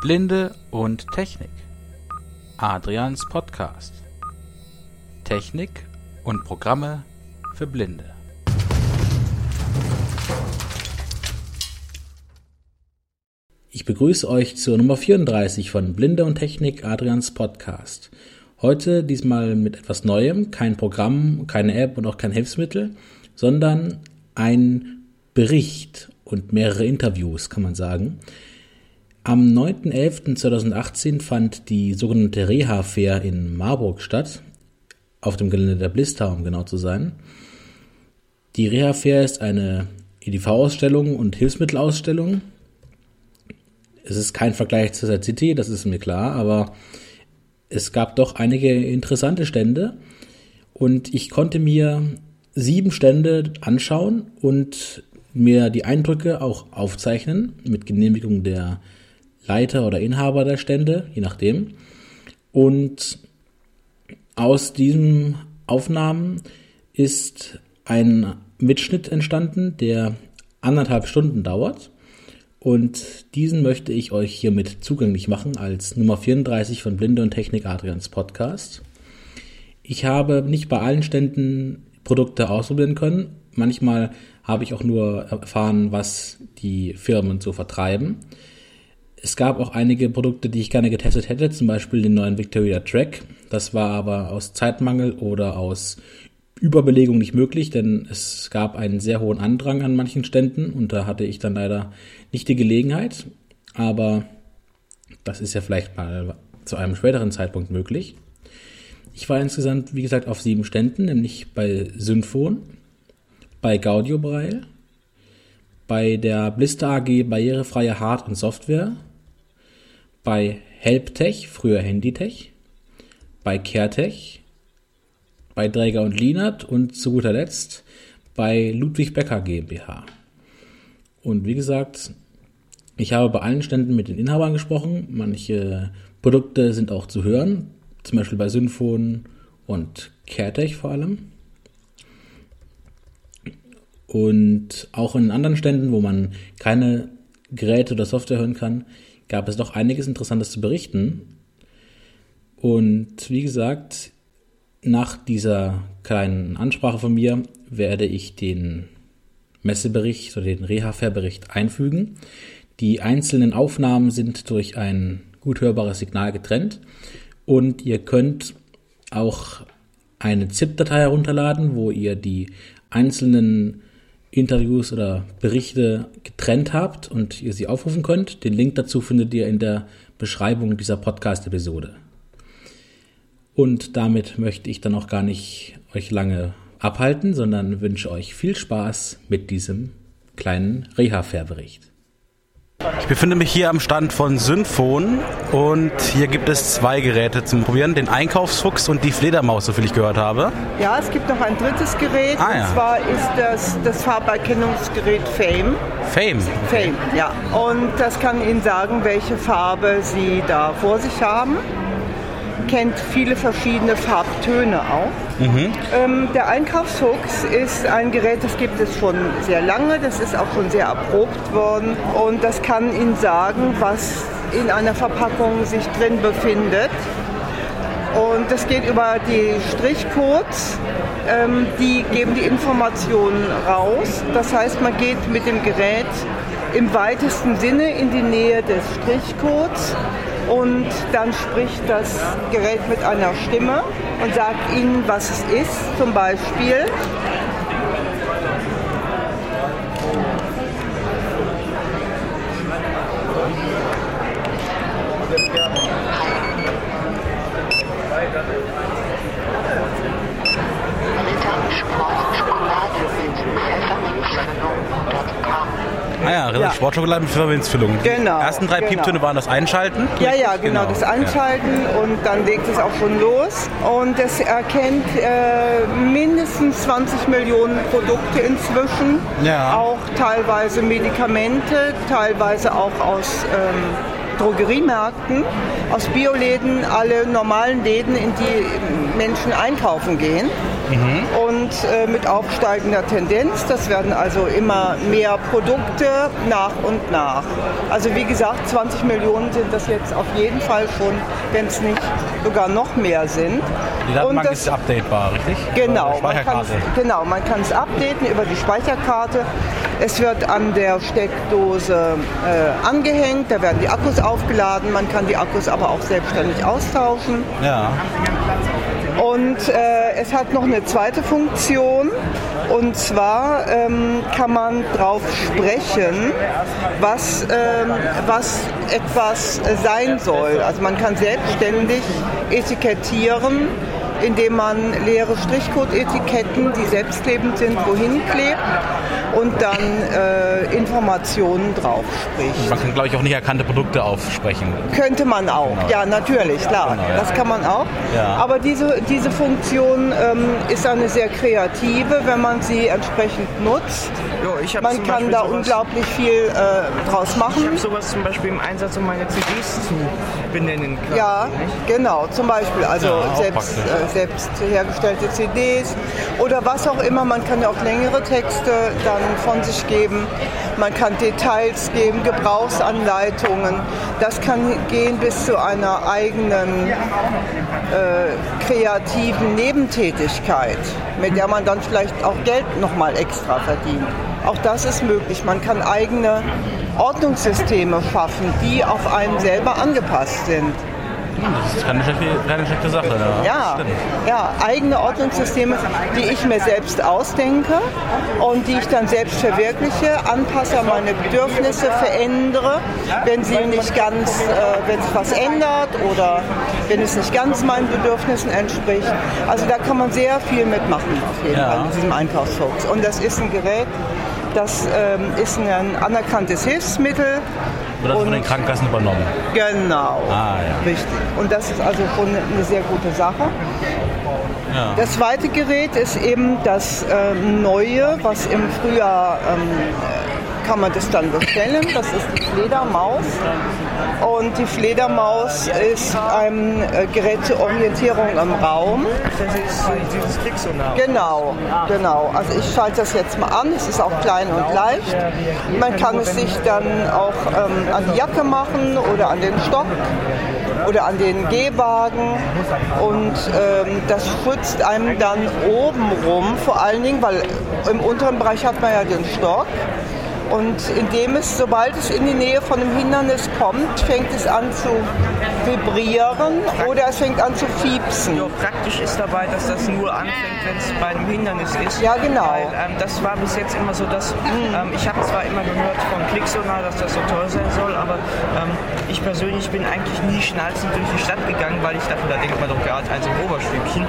Blinde und Technik. Adrians Podcast. Technik und Programme für Blinde. Ich begrüße euch zur Nummer 34 von Blinde und Technik Adrians Podcast. Heute diesmal mit etwas Neuem, kein Programm, keine App und auch kein Hilfsmittel, sondern ein Bericht und mehrere Interviews, kann man sagen. Am 9.11.2018 fand die sogenannte Reha-Fair in Marburg statt, auf dem Gelände der Blister, um genau zu sein. Die Reha-Fair ist eine EDV-Ausstellung und Hilfsmittelausstellung. Es ist kein Vergleich zur Set City, das ist mir klar, aber es gab doch einige interessante Stände und ich konnte mir sieben Stände anschauen und mir die Eindrücke auch aufzeichnen mit Genehmigung der Leiter oder Inhaber der Stände, je nachdem. Und aus diesen Aufnahmen ist ein Mitschnitt entstanden, der anderthalb Stunden dauert. Und diesen möchte ich euch hiermit zugänglich machen als Nummer 34 von Blinde und Technik Adrians Podcast. Ich habe nicht bei allen Ständen Produkte ausprobieren können. Manchmal habe ich auch nur erfahren, was die Firmen so vertreiben. Es gab auch einige Produkte, die ich gerne getestet hätte, zum Beispiel den neuen Victoria Track. Das war aber aus Zeitmangel oder aus Überbelegung nicht möglich, denn es gab einen sehr hohen Andrang an manchen Ständen und da hatte ich dann leider nicht die Gelegenheit. Aber das ist ja vielleicht mal zu einem späteren Zeitpunkt möglich. Ich war insgesamt, wie gesagt, auf sieben Ständen, nämlich bei Synfon, bei Gaudio Braille, bei der Blister AG barrierefreie Hard- und Software, bei Helptech, früher Handytech, bei CareTech, bei Dräger und Lienert und zu guter Letzt bei Ludwig Becker GmbH. Und wie gesagt, ich habe bei allen Ständen mit den Inhabern gesprochen. Manche Produkte sind auch zu hören, zum Beispiel bei Synfon und CareTech vor allem. Und auch in anderen Ständen, wo man keine Geräte oder Software hören kann, gab es doch einiges Interessantes zu berichten. Und wie gesagt, nach dieser kleinen Ansprache von mir werde ich den Messebericht oder den Reha-Fair-Bericht einfügen. Die einzelnen Aufnahmen sind durch ein gut hörbares Signal getrennt und ihr könnt auch eine ZIP-Datei herunterladen, wo ihr die einzelnen Interviews oder Berichte getrennt habt und ihr sie aufrufen könnt. Den Link dazu findet ihr in der Beschreibung dieser Podcast-Episode. Und damit möchte ich dann auch gar nicht euch lange abhalten, sondern wünsche euch viel Spaß mit diesem kleinen Reha-Fair-Bericht. Ich befinde mich hier am Stand von Synfon und hier gibt es zwei Geräte zum Probieren, den Einkaufsfuchs und die Fledermaus, soviel ich gehört habe. Ja, es gibt noch ein drittes Gerät Ah, ja. und zwar ist das das Farberkennungsgerät Fame. Fame. Fame, ja. Und das kann Ihnen sagen, welche Farbe Sie da vor sich haben. Kennt viele verschiedene Farbtöne auch. Ähm, der Einkaufsfuchs ist ein Gerät, das gibt es schon sehr lange, das ist auch schon sehr erprobt worden und das kann Ihnen sagen, was in einer Verpackung sich drin befindet. Und das geht über die Strichcodes, ähm, die geben die Informationen raus. Das heißt, man geht mit dem Gerät im weitesten Sinne in die Nähe des Strichcodes und dann spricht das Gerät mit einer Stimme und sagt Ihnen, was es ist. Zum Beispiel Ah ja, Ja. Sportschokolade mit Pfefferminzfüllung. Genau, Die ersten drei genau. Pieptöne waren das Einschalten. Ja, ja, genau, das Einschalten und dann legt es auch schon los. Und es erkennt äh, mindestens 20 Millionen Produkte inzwischen. Ja. Auch teilweise Medikamente, teilweise auch aus ähm, Drogeriemärkten, aus Bioläden, alle normalen Läden, in die Menschen einkaufen gehen. Und äh, mit aufsteigender Tendenz. Das werden also immer mehr Produkte nach und nach. Also wie gesagt, 20 Millionen sind das jetzt auf jeden Fall schon, wenn es nicht sogar noch mehr sind. Die Datenbank Und das- ist updatebar, richtig? Genau, man kann, genau, man kann es updaten über die Speicherkarte. Es wird an der Steckdose äh, angehängt, da werden die Akkus aufgeladen, man kann die Akkus aber auch selbstständig austauschen. Ja. Und äh, es hat noch eine zweite Funktion. Und zwar ähm, kann man drauf sprechen, was, ähm, was etwas sein soll. Also man kann selbstständig etikettieren, indem man leere Strichcode-Etiketten, die selbstklebend sind, wohin klebt und dann äh, Informationen drauf spricht. Man kann, glaube ich, auch nicht erkannte Produkte aufsprechen. Könnte man auch, ja natürlich, klar, Genau, ja. das kann man auch. Ja. Aber diese, diese Funktion ähm, ist eine sehr kreative, wenn man sie entsprechend nutzt. Jo, ich Man kann Beispiel da sowas- unglaublich viel äh, draus Ich machen. habe sowas zum Beispiel im Einsatz, um meine CDs zu benennen. quasi, Ja, nicht? genau, zum Beispiel also Ja, selbst, äh, selbst hergestellte CDs oder was auch immer. Man kann ja auch längere Texte dann von sich geben. Man kann Details geben, Gebrauchsanleitungen. Das kann gehen bis zu einer eigenen äh, kreativen Nebentätigkeit, mit der man dann vielleicht auch Geld nochmal extra verdient. Auch das ist möglich. Man kann eigene Ordnungssysteme schaffen, die auf einen selber angepasst sind. Das ist keine schlechte, keine schlechte Sache. Ja, Ja, ja, eigene Ordnungssysteme, die ich mir selbst ausdenke und die ich dann selbst verwirkliche, anpasse an meine Bedürfnisse, verändere, wenn sie nicht ganz, äh, wenn sich was ändert oder wenn es nicht ganz meinen Bedürfnissen entspricht. Also da kann man sehr viel mitmachen auf jeden Ja. Fall mit diesem Einkaufsfuchs. Und das ist ein Gerät, das ähm, ist ein anerkanntes Hilfsmittel. Wird also von den Krankenkassen übernommen. Genau. Ah, ja. Richtig. Und das ist also schon eine sehr gute Sache. Ja. Das zweite Gerät ist eben das ähm, neue, was im Frühjahr ähm, äh, kann man das dann bestellen. Das ist die Fledermaus. Und die Fledermaus ist ein äh, Gerät zur Orientierung im Raum. Das ist dieses Klicksonar. Genau, genau. Also ich schalte das jetzt mal an. Es ist auch klein und leicht. Man kann es sich dann auch ähm, an die Jacke machen oder an den Stock oder an den Gehwagen und ähm, das schützt einem dann oben rum, vor allen Dingen, weil im unteren Bereich hat man ja den Stock und indem es, sobald es in die Nähe von einem Hindernis kommt, fängt es an zu vibrieren oder es fängt an zu fiepsen. Jo, praktisch ist dabei, dass das nur anfängt, wenn es bei einem Hindernis ist. Ja, genau. Weil, ähm, das war bis jetzt immer so, dass ähm, ich habe zwar immer gehört von Klicksonar, dass das so toll sein soll, aber ähm, ich persönlich bin eigentlich nie schnalzend durch die Stadt gegangen, weil ich dachte, da denkt man doch gerade also Oberstübchen.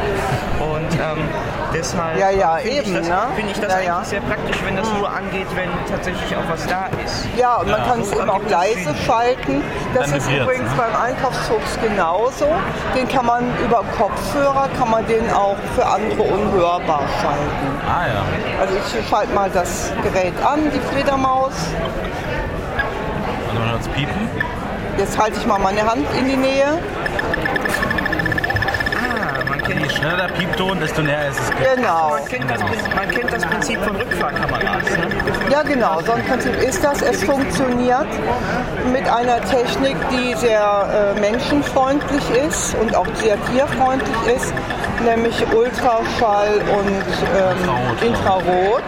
Und ähm, deshalb Ja, ja, finde ich das, ne? finde ich das Ja, eigentlich sehr praktisch, wenn das nur angeht, wenn tatsächlich auch was da ist. Ja, und man kann es eben auch leise schalten. Das Dann ist übrigens ne? beim Einkaufsfuchs genauso. Den kann man über Kopfhörer, kann man den auch für andere unhörbar schalten. Ah ja. Also ich schalte mal das Gerät an, die Fledermaus. Also man hört es piepen. Jetzt halte ich mal meine Hand in die Nähe. Kennt Je schneller der Piepton, desto näher ist es. Genau. Man kennt, das, man kennt das Prinzip von Rückfahrkameras. Ne? Ja, genau, so ein Prinzip ist das. Es funktioniert mit einer Technik, die sehr äh, menschenfreundlich ist und auch sehr tierfreundlich ist, nämlich Ultraschall und ähm, Infrarot.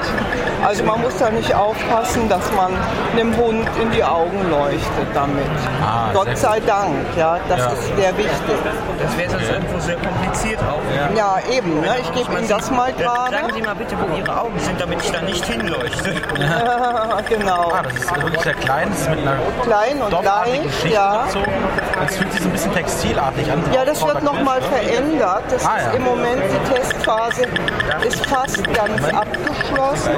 Also man muss da nicht aufpassen, dass man einem Hund in die Augen leuchtet damit. Ah, Gott gut. sei Dank, ja, das Ja. ist sehr wichtig. Das wäre sonst irgendwo sehr kompliziert auch. Ja, eben, ne? ich gebe Ihnen das mal gerade. Sagen Sie mal bitte, wo Ihre Augen sind, damit ich da nicht hinleuchte. genau. Ah, das ist wirklich sehr klein. Das ist mit einer Klein und leicht, ja. überzogen. Das fühlt sich so ein bisschen textilartig an. Ja, das wird nochmal verändert. Das Ah, ist ja. im Moment, die Testphase ist fast ganz abgeschlossen.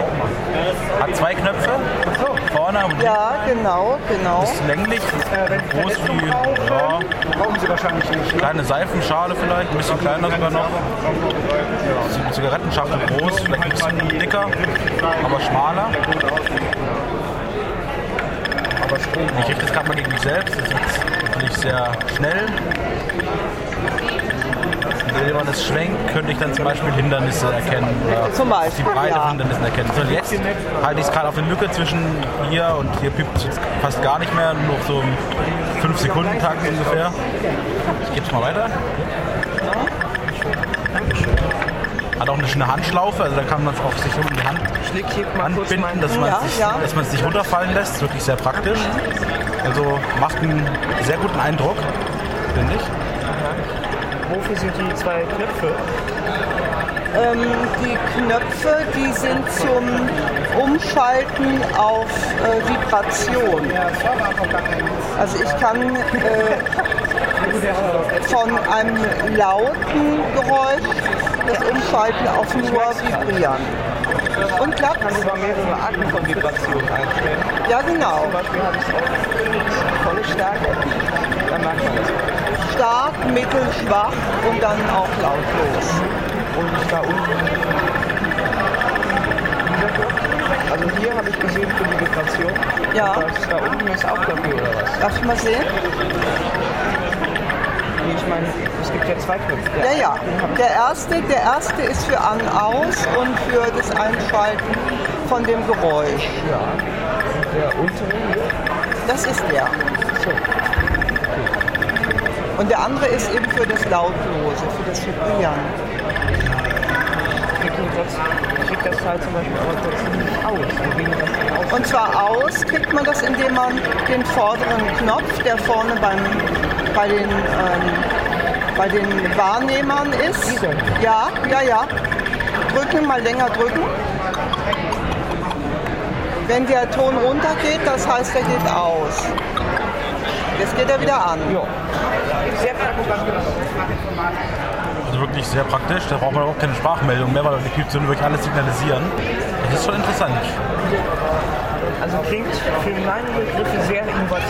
Hat zwei Knöpfe. Vorne und Ja, genau, genau. ist länglich. Groß wie ja, Brauchen Sie wahrscheinlich nicht. kleine Seifenschale vielleicht. Ein bisschen kleiner sogar noch. Zig- Zigarettenschachtel groß, vielleicht ein bisschen dicker, aber schmaler. Ich richte es gerade mal gegen mich selbst. Das ist jetzt natürlich sehr schnell. wenn man das schwenkt, könnte ich dann zum Beispiel Hindernisse erkennen oder Zum Beispiel, die Breite ja. von Hindernissen erkennen. So, jetzt halte ich es gerade auf eine Lücke zwischen hier und hier piept es jetzt fast gar nicht mehr, nur noch so im 5-Sekunden-Takt ungefähr. Ich gebe es mal weiter. Hat auch eine schöne Handschlaufe, also da kann man es auch sich um die Hand anbinden, dass man, Ja, sich, ja. dass man es nicht runterfallen lässt. Ist wirklich sehr praktisch. Also macht einen sehr guten Eindruck, finde ich. Wofür sind die zwei Knöpfe? Ähm, die Knöpfe, die sind zum Umschalten auf äh, Vibration. Also ich kann äh, von einem lauten Geräusch das Umschalten auf nur vibrieren. Und klappt. Kann über mehrere Arten von Vibrationen einstellen. Ja, genau. Zum Beispiel habe ich es Stärke. Dann merkt man das. Stark, mittel, schwach und dann auch lautlos. Und da unten. Also hier habe ich gesehen für die Vibration. Ja. Das da unten ist auch dafür oder was? Darf ich mal sehen? Ich meine, es gibt ja zwei Knöpfe. Ja, ja. Der erste, der erste ist für An-Aus und für das Einschalten von dem Geräusch. Ja. Und der untere hier. Das ist der. Und der andere ist eben für das Lautlose, für das Vibrieren. Trotzdem- kriegt das Teil zum Beispiel aber trotzdem nicht aus. Das? Und zwar aus kriegt man das, indem man den vorderen Knopf, der vorne beim, bei, den, ähm, bei den Wahrnehmern ist. Dieser? Ja, ja, ja. Drücken, mal länger drücken. Wenn der Ton runtergeht, das heißt, er geht aus. Jetzt geht er wieder an. Ja. Sehr praktisch. Also wirklich sehr praktisch. Da braucht man auch keine Sprachmeldung mehr, weil die Pieptöne wirklich alles signalisieren. Das ist schon interessant. Also klingt für meine Begriffe sehr innovativ.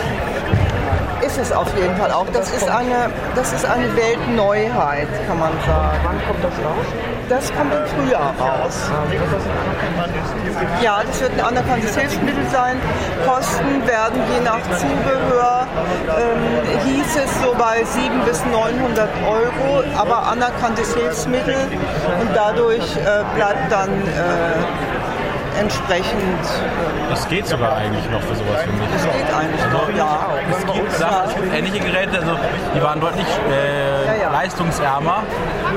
Ist es auf jeden Fall auch. Das ist eine, das ist eine Weltneuheit, kann man sagen. Wann kommt das raus? Das kommt im Frühjahr raus. Ja, das wird ein anerkanntes Hilfsmittel sein. Kosten werden je nach Zubehör, ähm, hieß es so bei 700 bis 900 Euro, aber anerkanntes Hilfsmittel und dadurch äh, bleibt dann äh, entsprechend, Das geht sogar eigentlich noch für sowas, finde ich. das geht eigentlich noch, ja. Es gibt, Sachen, es gibt ähnliche Geräte, also die waren deutlich äh. Leistungsärmer.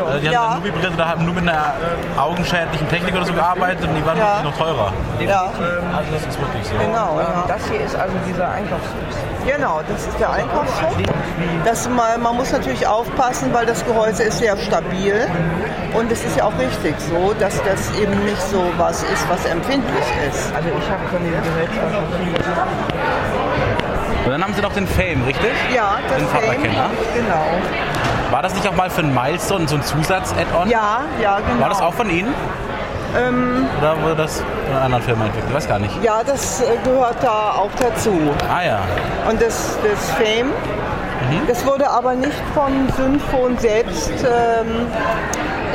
Also die haben Ja. dann nur vibriert oder haben nur mit einer augenschädlichen Technik oder so gearbeitet und die waren Ja. noch teurer. Ja, Also das ist wirklich so. genau. Ja. Das hier ist also dieser Einkaufsfuß. Genau, das ist der Einkaufshof. Das mal, man muss natürlich aufpassen, weil das Gehäuse ist sehr stabil. Und es ist ja auch richtig so, dass das eben nicht so was ist, was empfindlich ist. Also ich habe von dem Gerät schon viel. Und dann haben sie noch den Fame, richtig? Ja, das Den Fame, genau. War das nicht auch mal für einen Milestone so ein Zusatz-Add-on? Ja, ja, genau. War das auch von Ihnen? Oder wurde das von einer anderen Firma entwickelt? Ich weiß gar nicht. Ja, das äh, gehört da auch dazu. Ah ja. Und das, das Fame, Mhm. das wurde aber nicht von Synfon selbst ähm,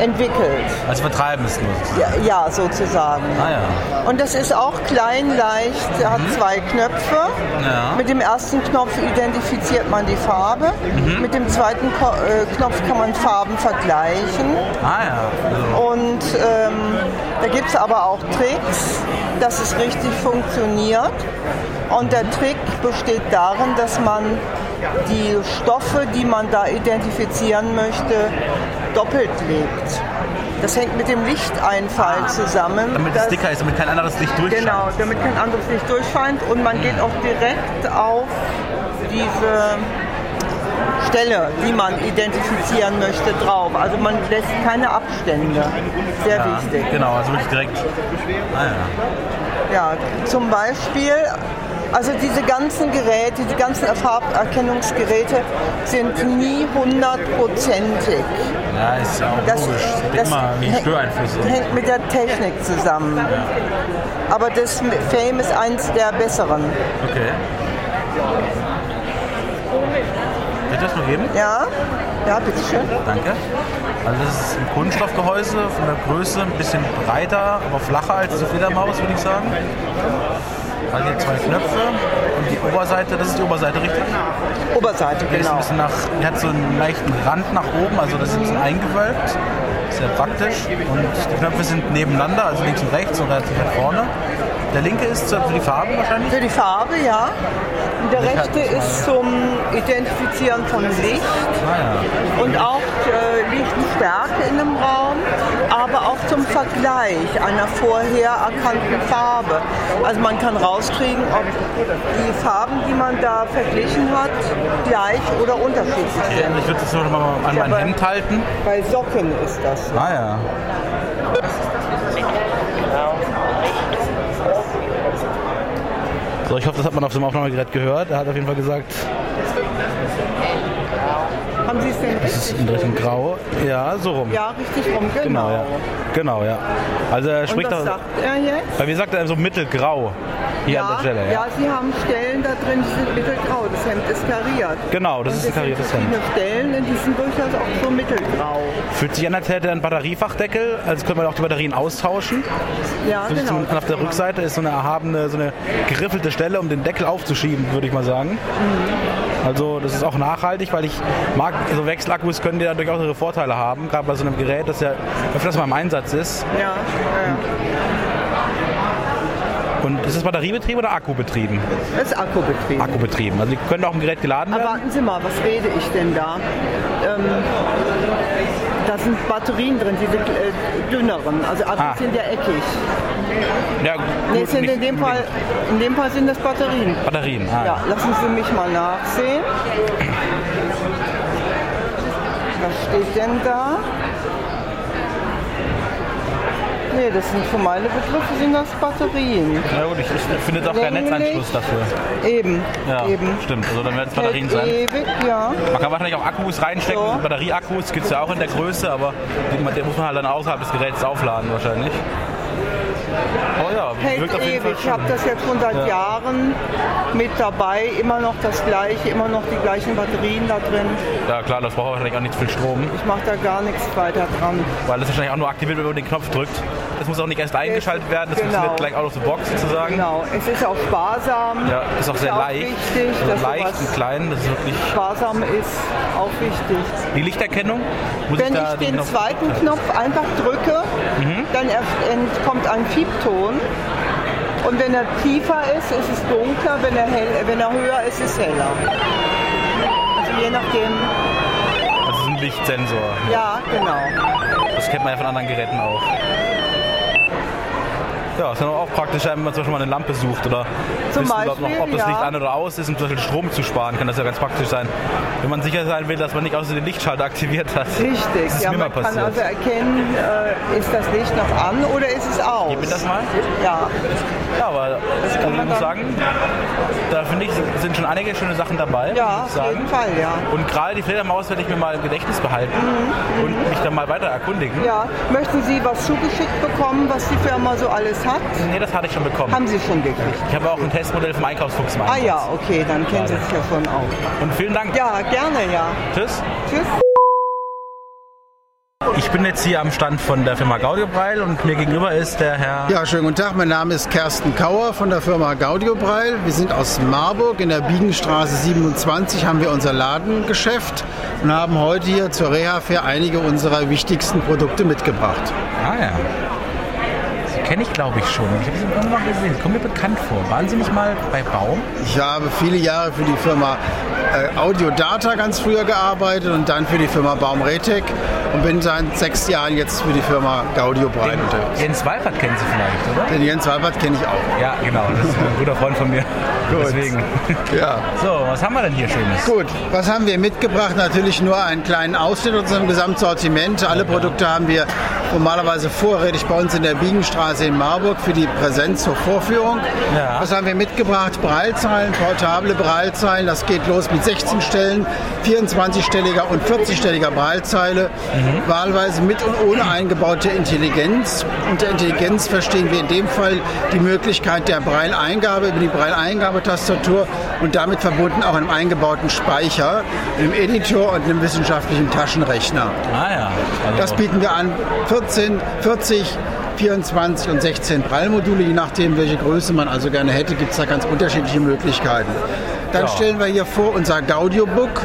entwickelt. Also vertreiben es nur. sozusagen. Ja, ja, sozusagen. Ah ja. Und das ist auch klein, leicht, hat zwei Knöpfe. Mhm. Ja. Mit dem ersten Knopf identifiziert man die Farbe. Mhm. Mit dem zweiten Ko äh, Knopf kann man Farben vergleichen. Ah ja. Also, Und ähm, da gibt es aber auch Tricks, dass es richtig funktioniert. Und der Trick besteht darin, dass man die Stoffe, die man da identifizieren möchte, doppelt legt. Das hängt mit dem Lichteinfall zusammen. damit es dicker ist, damit kein anderes Licht durchscheint. Genau, damit kein anderes Licht durchscheint und man geht auch direkt auf diese Stelle, die man identifizieren möchte, drauf. Also man lässt keine Abstände. Sehr Ja, wichtig. Genau, also wirklich direkt. Ah ja. Ja, zum Beispiel, also diese ganzen Geräte, die ganzen Farberkennungsgeräte sind nie hundertprozentig. Ja, ist ja auch Das, logisch. Das wie hängt- mit der Technik zusammen. Aber das Fame ist eins der besseren. Okay. Wird das mal geben? Ja, ja, bitteschön. Danke. Also das ist ein Kunststoffgehäuse von der Größe ein bisschen breiter, aber flacher als die Fledermaus, würde ich sagen. Also hier zwei Knöpfe und die Oberseite, das ist die Oberseite, richtig? Oberseite, Die ist ein genau. bisschen nach, die hat so einen leichten Rand nach oben, also das ist ein bisschen eingewölbt. Sehr praktisch. Und die Knöpfe sind nebeneinander, also links und rechts und relativ weit vorne. Der linke ist für die Farben wahrscheinlich. Für die Farbe, ja. Und der Ich rechte ist zum Identifizieren von Licht Ah, und auch äh, Lichtstärke in einem Raum, aber auch zum Vergleich einer vorher erkannten Farbe. Also man kann rauskriegen, ob die Farben, die man da verglichen hat, gleich oder unterschiedlich sind. Ich würde das noch mal an mein aber- Hemd halten. Bei Socken ist das. so. Ah ja. So, ich hoffe, das hat man auf dem Aufnahmegerät gehört. Er hat auf jeden Fall gesagt, Haben Sie es denn es ist richtig? in Richtung Grau. Ja, so rum. Ja, richtig rum, genau. Genau, ja. Genau, ja. Also er Und spricht was auch, sagt er jetzt? bei mir sagt er so mittelgrau hier an Ja, der Stelle. ja, Sie haben Stellen da drin, die sind mittelgrau. Das Hemd ist kariert. Genau, das Und ist kariertes Hemd. Stellen, in die sind durchaus auch so mittelgrau. Fühlt sich an, als hätte er einen Batteriefachdeckel, also könnte man auch die Batterien austauschen. Ja, ist genau. so- Und auf der Rückseite ist so eine erhabene, so eine geriffelte Stelle, um den Deckel aufzuschieben, würde ich mal sagen. Also das ist auch nachhaltig, weil ich mag, so Wechselakkus können ja durchaus ihre Vorteile haben, gerade bei so einem Gerät, das ja öfters mal im Einsatz ist. Ja, ja. Und ist es batteriebetrieben oder akkubetrieben? Das ist Akkubetrieb. Akkubetrieben. Also die können auch im Gerät geladen Aber werden. warten Sie mal, was rede ich denn da? Ähm, da sind Batterien drin, diese äh, dünneren. Also Akkus Ah. sind ja eckig. Ja, Nee, gut, sind nicht in dem Fall, in dem Fall sind das Batterien. Batterien. Ah, Ja, lassen Sie mich mal nachsehen. Was steht denn da? Nee, das sind für meine Begriffe sind das Batterien. Na gut, ich, ich finde auch keinen. Netzanschluss dafür. Eben, Ja, eben. stimmt. Also dann werden es Batterien sein. ewig, ja. Man kann wahrscheinlich auch Akkus reinstecken, So. Batterieakkus gibt es ja auch in der Größe, aber den, den muss man halt dann außerhalb des Geräts aufladen wahrscheinlich. Oh ja, Hält ewig. Ich habe das jetzt schon seit Ja. Jahren mit dabei. Immer noch das gleiche, immer noch die gleichen Batterien da drin. Ja klar, das braucht wahrscheinlich auch nicht viel Strom, Ich mache da gar nichts weiter dran. weil das wahrscheinlich auch nur aktiviert wird, wenn man den Knopf drückt. Das muss auch nicht erst eingeschaltet werden, das Genau. funktioniert gleich out of the box sozusagen. Genau. Es ist auch sparsam. Ja, ist auch sehr leicht. Wichtig, also leicht und klein, das ist wirklich sparsam ist. Auch wichtig. die Lichterkennung. Muss Wenn da ich den Knopf- zweiten Knopf einfach drücke, Mhm. dann entkommt ein Piepton. Und wenn er tiefer ist, ist es dunkler. Wenn er, hell, wenn er höher ist, ist es heller. Also je nachdem. Das ist ein Lichtsensor. Ja, genau. Das kennt man ja von anderen Geräten auch. Ja, ist dann auch praktisch, wenn man zum Beispiel mal eine Lampe sucht oder Zum wissen, ob, noch, Beispiel, ob das ja. Licht an oder aus ist, um zum Beispiel Strom zu sparen, kann das ja ganz praktisch sein. Wenn man sicher sein will, dass man nicht außer den Lichtschalter aktiviert hat. Richtig. Das ist ja, mir mal man kann passiert. also erkennen, äh, ist das Licht noch an oder ist es aus? Gib mir das mal. Ja. Ja, aber also kann ich muss sagen, da finde ich, sind schon einige schöne Sachen dabei. Ja, auf jeden Fall, ja. Und gerade die Fledermaus werde ich mir mal im Gedächtnis behalten und mich dann mal weiter erkundigen. Mhm, Ja, möchten Sie was zugeschickt bekommen, was die Firma so alles hat? Nee, das hatte ich schon bekommen. Haben Sie schon gekriegt? Ich habe auch ein Testmodell vom Einkaufsfuchs Ah ja, okay, dann kennen Sie sich ja schon auch. Und vielen Dank. Ja, gerne, ja. Tschüss. Tschüss. Ich bin jetzt hier am Stand von der Firma Gaudiobrail und mir gegenüber ist der Herr. Ja, schönen guten Tag. Mein Name ist Kersten Kauer von der Firma Gaudiobrail. Wir sind aus Marburg in der Biegenstraße 27 haben wir unser Ladengeschäft und haben heute hier zur Reha für einige unserer wichtigsten Produkte mitgebracht. Ah ja. Kenne ich glaube ich schon. Ich habe sie irgendwann mal gesehen. Kommen mir bekannt vor. Waren Sie nicht mal bei Baum? Ich habe viele Jahre für die Firma äh, Audiodata ganz früher gearbeitet und dann für die Firma Baum Retec und bin seit sechs Jahren jetzt für die Firma Gaudiobrail unterwegs. Jens Walpert kennen Sie vielleicht, oder? Den Jens Walbert kenne ich auch. Ja, genau. Das ist ein guter Freund von mir. Gut. Deswegen. Ja. So, was haben wir denn hier Schönes? Gut, was haben wir mitgebracht? Natürlich nur einen kleinen Ausschnitt unserem Gesamtsortiment. Alle Produkte haben wir normalerweise vorrätig bei uns in der Biegenstraße in Marburg für die Präsenz zur Vorführung. Ja. Was haben wir mitgebracht? Braillezeilen, portable Braillezeile. Das geht los mit 16 Stellen, 24-stelliger und 40-stelliger Braillezeile. Wahlweise mit und ohne eingebaute Intelligenz. Unter Intelligenz verstehen wir in dem Fall die Möglichkeit der Braille-Eingabe über die Braille-Eingabetastatur und damit verbunden auch einem eingebauten Speicher, einem Editor und einem wissenschaftlichen Taschenrechner. Ah ja. Also, Das bieten wir an 14, 40, 24 und 16 Prallmodule, je nachdem, welche Größe man also gerne hätte, gibt es da ganz unterschiedliche Möglichkeiten. Dann Ja. stellen wir hier vor unser Gaudio-Book.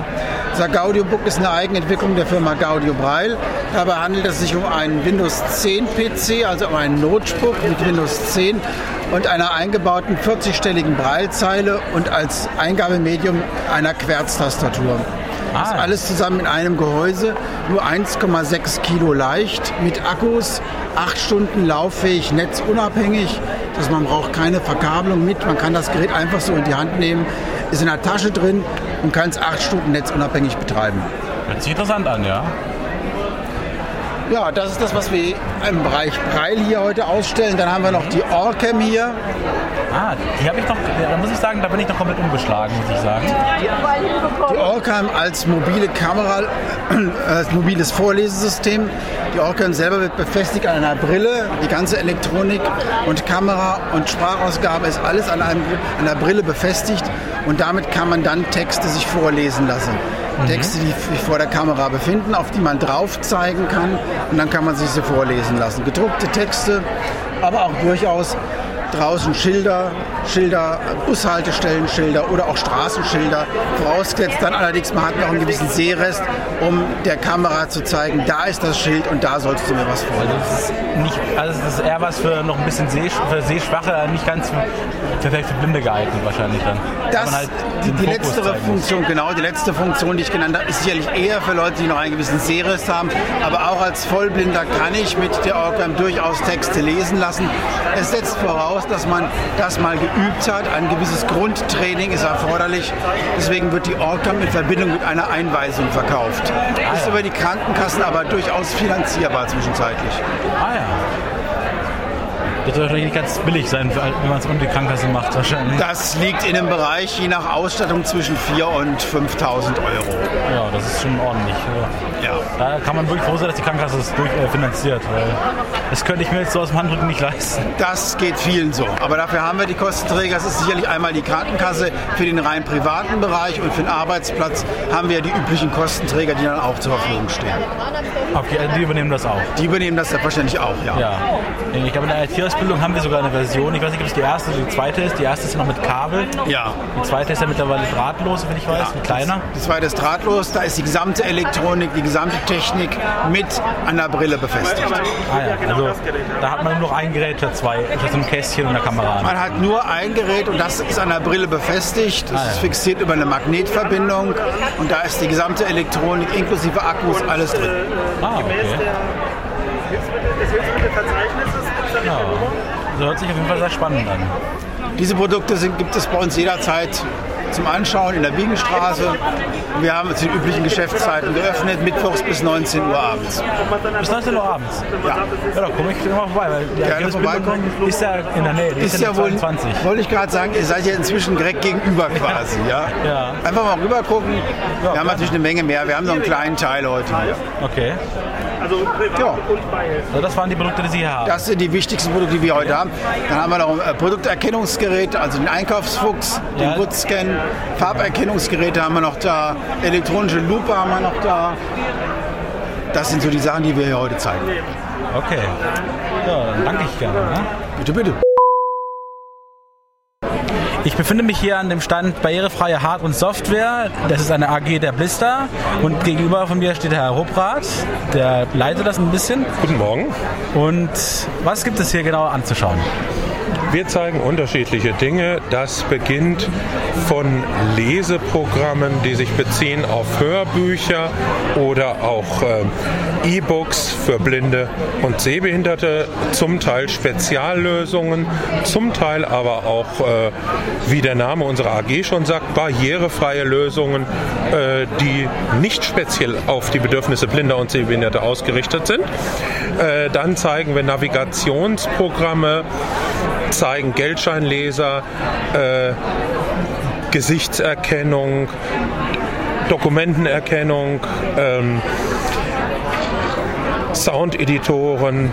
Unser Gaudio-Book ist eine Eigenentwicklung der Firma Gaudio Braille. Dabei handelt es sich um einen Windows 10 PC, also um einen Notebook mit Windows 10 und einer eingebauten 40-stelligen Braillezeile und als Eingabemedium einer Querztastatur. Ah. alles zusammen in einem Gehäuse, nur 1,6 Kilo leicht, mit Akkus, 8 Stunden lauffähig, netzunabhängig. dass man braucht keine Verkabelung mit, man kann das Gerät einfach so in die Hand nehmen, ist in der Tasche drin und kann es 8 Stunden netzunabhängig betreiben. Hört sich interessant an, ja. Ja, das ist das, was wir im Bereich Braille hier heute ausstellen. Dann haben wir noch die Orcam hier. Ah, die habe ich noch, da muss ich sagen, da bin ich noch komplett umgeschlagen, muss ich sagen. Die Orcam als mobile Kamera, äh, als mobiles Vorlesesystem. Die Orcam selber wird befestigt an einer Brille. Die ganze Elektronik und Kamera und Sprachausgabe ist alles an, einem, an einer Brille befestigt. Und damit kann man dann Texte sich vorlesen lassen. Texte, die sich vor der Kamera befinden, auf die man drauf zeigen kann. Und dann kann man sich sie vorlesen lassen. Gedruckte Texte, aber auch durchaus draußen Schilder, Schilder, Bushaltestellen, Schilder oder auch Straßenschilder. Vorausgesetzt dann allerdings, man hat noch einen gewissen Sehrest, um der Kamera zu zeigen, da ist das Schild und da sollst du mir was vorlesen. Das ist nicht, also das ist eher was für noch ein bisschen Seh, für Sehschwache, nicht ganz perfekt für Blinde geeignet wahrscheinlich dann. Das, halt die, letztere. Funktion, genau, die letzte Funktion, die ich genannt habe, ist sicherlich eher für Leute, die noch einen gewissen Sehrest haben. Aber auch als Vollblinder kann ich mit der Orcam durchaus Texte lesen lassen. Es setzt voraus, dass man das mal geübt hat. Ein gewisses Grundtraining ist erforderlich. Deswegen wird die Orcam in Verbindung mit einer Einweisung verkauft. Ist über die Krankenkassen aber durchaus finanzierbar zwischenzeitlich. Ah ja. Das wird wahrscheinlich nicht ganz billig sein, wenn man es ohne die Krankenkasse macht wahrscheinlich. Das liegt in einem Bereich, je nach Ausstattung, zwischen 4.000 und 5.000 Euro. Ja, das ist schon ordentlich. Ja. Da kann man wirklich froh sein, dass die Krankenkasse das durch, äh, finanziert, weil das könnte ich mir jetzt so aus dem Handrücken nicht leisten. Das geht vielen so. Aber dafür haben wir die Kostenträger. Es ist sicherlich einmal die Krankenkasse für den rein privaten Bereich und für den Arbeitsplatz haben wir die üblichen Kostenträger, die dann auch zur Verfügung stehen. Okay, also die übernehmen das auch. Die übernehmen das selbstverständlich auch, ja. Ja. Ich glaube, in der IT-Ausbildung haben wir sogar eine Version. Ich weiß nicht, ob es die erste oder die zweite ist. Die erste ist ja noch mit Kabel. Ja. Die zweite ist ja mittlerweile drahtlos, wenn ich weiß, ein kleiner. Die zweite ist drahtlos. Da ist die gesamte Elektronik, die gesamte Technik mit an der Brille befestigt. Ah ja, also da hat man nur noch ein Gerät statt zwei, statt so einem Kästchen und einer Kamera. Man hat nur ein Gerät und das ist an der Brille befestigt. Das Ah, ja. ist fixiert über eine Magnetverbindung und da ist die gesamte Elektronik inklusive Akkus alles drin. Ah, okay. Ja. Das hört sich auf jeden Fall sehr spannend an. Diese Produkte sind, gibt es bei uns jederzeit zum Anschauen in der Biegenstraße. Wir haben zu den üblichen Geschäftszeiten geöffnet, mittwochs bis 19 Uhr abends. Bis 19 Uhr abends. Ja. Ja, da komme ich mal vorbei, weil die Gerne vorbeikommen. ist ja in der Nähe. Ist, Ist ja ja wohl, 22. wollte ich gerade sagen, ihr seid ja inzwischen direkt gegenüber quasi. Ja? Ja. Einfach mal rüber gucken. Ja, Wir haben gerne. natürlich eine Menge mehr. Wir haben noch einen kleinen Teil heute. Okay. Ja. Also das waren die Produkte, die Sie hier haben. Das sind die wichtigsten Produkte, die wir heute haben. Dann haben wir noch ein äh, Produkterkennungsgerät, also den Einkaufsfuchs, den Ja. Bootscan, Farberkennungsgeräte haben wir noch da, elektronische Lupe haben wir noch da. Das sind so die Sachen, die wir hier heute zeigen. Okay. Ja, dann danke ich gerne. Ne? Bitte, bitte. Ich befinde mich hier an dem Stand Barrierefreie Hard- und Software. Das ist eine AG der Blister. Und gegenüber von mir steht der Herr Rupprat, der leitet das ein bisschen. Guten Morgen. Und was gibt es hier genau anzuschauen? Wir zeigen unterschiedliche Dinge. Das beginnt von Leseprogrammen, die sich beziehen auf Hörbücher oder auch ähm, E-Books für Blinde und Sehbehinderte, zum Teil Speziallösungen, zum Teil aber auch, äh, wie der Name unserer AG schon sagt, barrierefreie Lösungen, äh, die nicht speziell auf die Bedürfnisse Blinder und Sehbehinderte ausgerichtet sind. Äh, dann zeigen wir Navigationsprogramme, zeigen Geldscheinleser, äh, Gesichtserkennung, Dokumentenerkennung, ähm, Soundeditoren,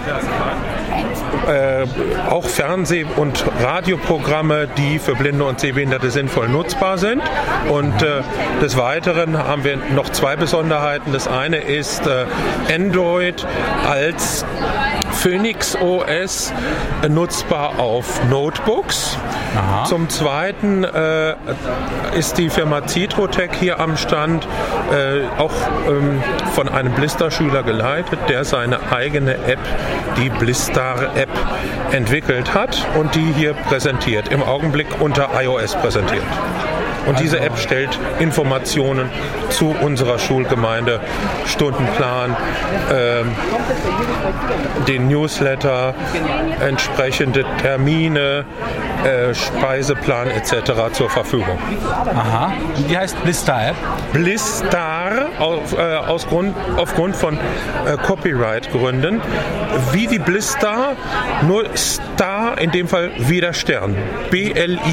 äh, auch Fernseh- und Radioprogramme, die für Blinde und Sehbehinderte sinnvoll nutzbar sind. Und äh, des Weiteren haben wir noch zwei Besonderheiten. Das eine ist äh, Android als Phoenix OS nutzbar auf Notebooks. Aha. Zum Zweiten äh, ist die Firma Citrotech hier am Stand, äh, auch ähm, von einem Blister-Schüler geleitet, der seine eigene App, die Blistar-App, entwickelt hat und die hier präsentiert, im Augenblick unter iOS präsentiert. Und diese App stellt Informationen zu unserer Schulgemeinde, Stundenplan, ähm, den Newsletter, entsprechende Termine, äh, Speiseplan etc. zur Verfügung. Aha. Und die heißt Blister App. Blistar auf, äh, aus Grund, aufgrund von äh, Copyright-Gründen, wie die Blistar, nur Star in dem Fall wie der Stern. B-L-I-S-T-A-R.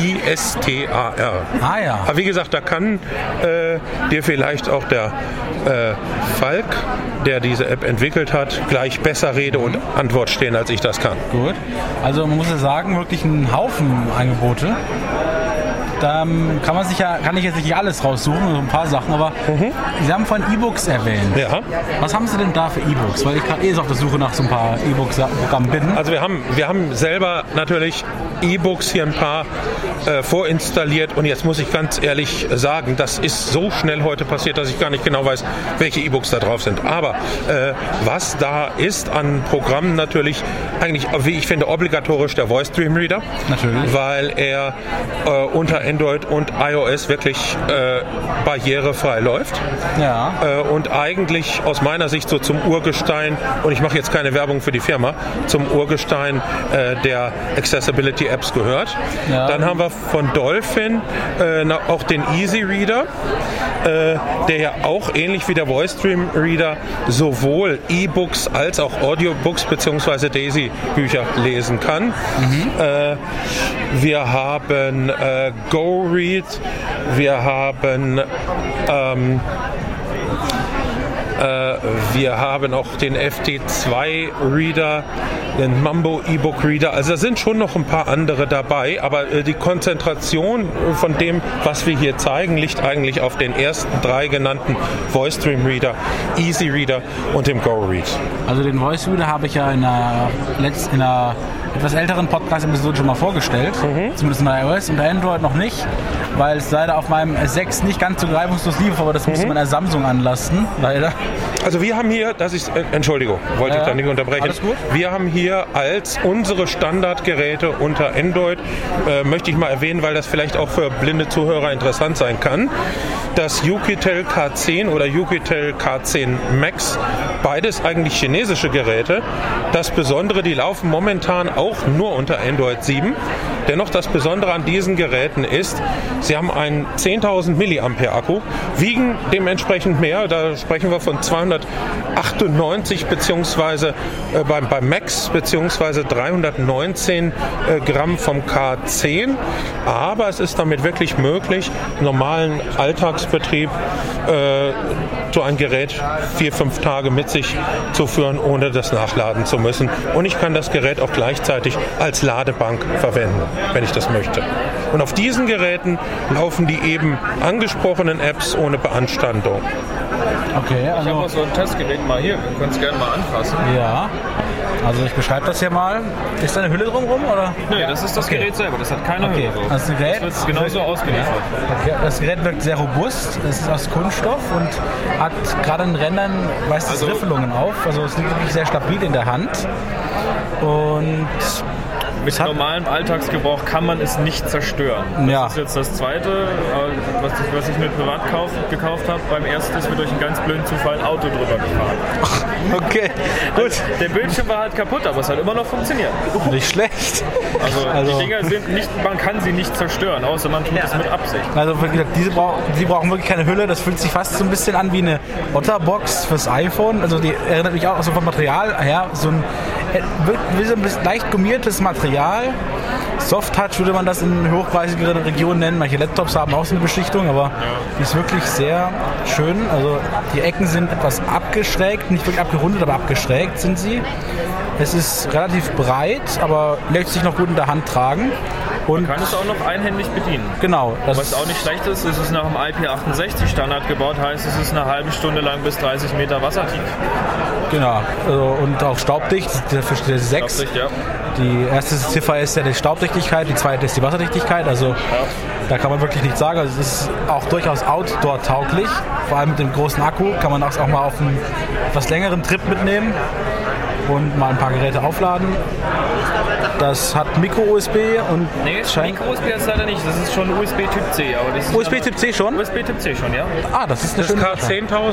Ah ja. Aber wie gesagt, da kann äh, dir vielleicht auch der äh, Falk, der diese App entwickelt hat, gleich besser Rede und Antwort stehen, als ich das kann. Gut. Also man muss ja sagen, wirklich ein Haufen Angebote. Da ähm, kann man sich ja, kann ich jetzt nicht alles raussuchen, so ein paar Sachen, aber Sie haben von E-Books erwähnt. Ja. Was haben Sie denn da für E-Books? Weil ich gerade eh so auf der Suche nach so ein paar E-Books-Programmen bin. Also wir haben, wir haben selber natürlich E-Books hier ein paar äh, vorinstalliert und jetzt muss ich ganz ehrlich sagen, das ist so schnell heute passiert, dass ich gar nicht genau weiß, welche E-Books da drauf sind. Aber äh, was da ist an Programmen natürlich eigentlich, wie ich finde, obligatorisch der Voice Dream Reader. Natürlich. Weil er äh, unter Android und iOS wirklich äh, barrierefrei läuft. Ja. Äh, und eigentlich aus meiner Sicht so zum Urgestein, und ich mache jetzt keine Werbung für die Firma, zum Urgestein äh, der Accessibility Apps gehört. Ja. Dann haben wir von Dolphin äh, auch den Easy Reader, äh, der ja auch ähnlich wie der Voice Stream Reader sowohl E-Books als auch Audiobooks bzw. Daisy Bücher lesen kann. Äh, wir haben äh, GoRead, wir haben ähm, äh, wir haben auch den FT2-Reader, den Mambo E-Book-Reader. Also da sind schon noch ein paar andere dabei, aber äh, die Konzentration von dem, was wir hier zeigen, liegt eigentlich auf den ersten drei genannten Voice Stream Reader, Easy Reader und dem GoRead. Also den Voice Reader habe ich ja in einer, letzt, in einer etwas älteren Podcast-Episode schon mal vorgestellt. Zumindest in iOS und Android noch nicht, weil es leider auf meinem S6 nicht ganz so reibungslos lief, aber das musste man der Samsung anlasten, leider. Also wir haben hier, das ist, äh, Entschuldigung, wollte Ja, ich da nicht unterbrechen. alles gut. Wir haben hier als unsere Standardgeräte unter Android, äh, möchte ich mal erwähnen, weil das vielleicht auch für blinde Zuhörer interessant sein kann, das Yukitel K10 oder Yukitel K10 Max, beides eigentlich chinesische Geräte. Das Besondere, die laufen momentan auch nur unter Android 7. Dennoch das Besondere an diesen Geräten ist, sie haben einen 10.000 Milliampere Akku, wiegen dementsprechend mehr. Da sprechen wir von 298 beziehungsweise äh, beim, beim Max beziehungsweise 319 äh, Gramm vom K10. Aber es ist damit wirklich möglich, normalen Alltagsbetrieb äh, so ein Gerät vier, fünf Tage mit sich zu führen, ohne das nachladen zu müssen. Und ich kann das Gerät auch gleichzeitig als Ladebank verwenden, wenn ich das möchte. Und auf diesen Geräten laufen die eben angesprochenen Apps ohne Beanstandung. Okay, Ich habe also auch so ein Testgerät mal hier. Wir können es gerne mal anfassen. ja. Also ich beschreibe das hier mal. Ist da eine Hülle drumherum oder? Nee, das ist das Okay. Gerät selber. Das hat keine Okay, Hülle. also das Gerät das wird genauso ausgeliefert. Okay, Das Gerät wirkt sehr robust, es ist aus Kunststoff und hat gerade in Rändern meistens Also- Riffelungen auf. Also es liegt wirklich sehr stabil in der Hand. Und Mit hat- normalem Alltagsgebrauch kann man es nicht zerstören. Das Ja. ist jetzt das zweite, äh, was ich, was ich mir privat kauf, gekauft habe. Beim ersten ist mir durch einen ganz blöden Zufall ein Auto drüber gefahren. okay, gut, Der Bildschirm war halt kaputt, aber es hat immer noch funktioniert. nicht schlecht. Also, Also- die Dinger sind nicht, man kann sie nicht zerstören, außer man tut es mit Absicht. Also wie gesagt, diese brauch, die brauchen wirklich keine Hülle. Das fühlt sich fast so ein bisschen an wie eine Otterbox fürs iPhone. Also die erinnert mich auch so vom Material her. So ein wie so ein bisschen leicht gummiertes Material. Soft Touch würde man das in hochpreisigeren Regionen nennen. Manche Laptops haben auch so eine Beschichtung, aber die ist wirklich sehr schön. Also die Ecken sind etwas abgeschrägt, nicht wirklich abgerundet, aber abgeschrägt sind sie. Es ist relativ breit, aber lässt sich noch gut in der Hand tragen. Und Man kann es auch noch einhändig bedienen. genau, Was auch nicht schlecht ist, es ist nach dem IP68 Standard gebaut, heißt es ist eine halbe Stunde lang bis 30 Meter wassertief. genau. Also, und auch staubdicht, der, der 6. Glaubst du, ja. Die erste Ziffer ist ja die Staubdichtigkeit, die zweite ist die Wasserdichtigkeit. Also da kann man wirklich nichts sagen. Also es ist auch durchaus outdoor-tauglich. Vor allem mit dem großen Akku kann man das auch mal auf einen etwas längeren Trip mitnehmen und mal ein paar Geräte aufladen. Das hat Micro-USB und Nee, scheint- Micro-USB ist leider nicht, das ist schon USB Typ C. Aber das ist USB Typ C schon? USB Typ C schon, ja. Ah, das ist eine Das schöne Sache.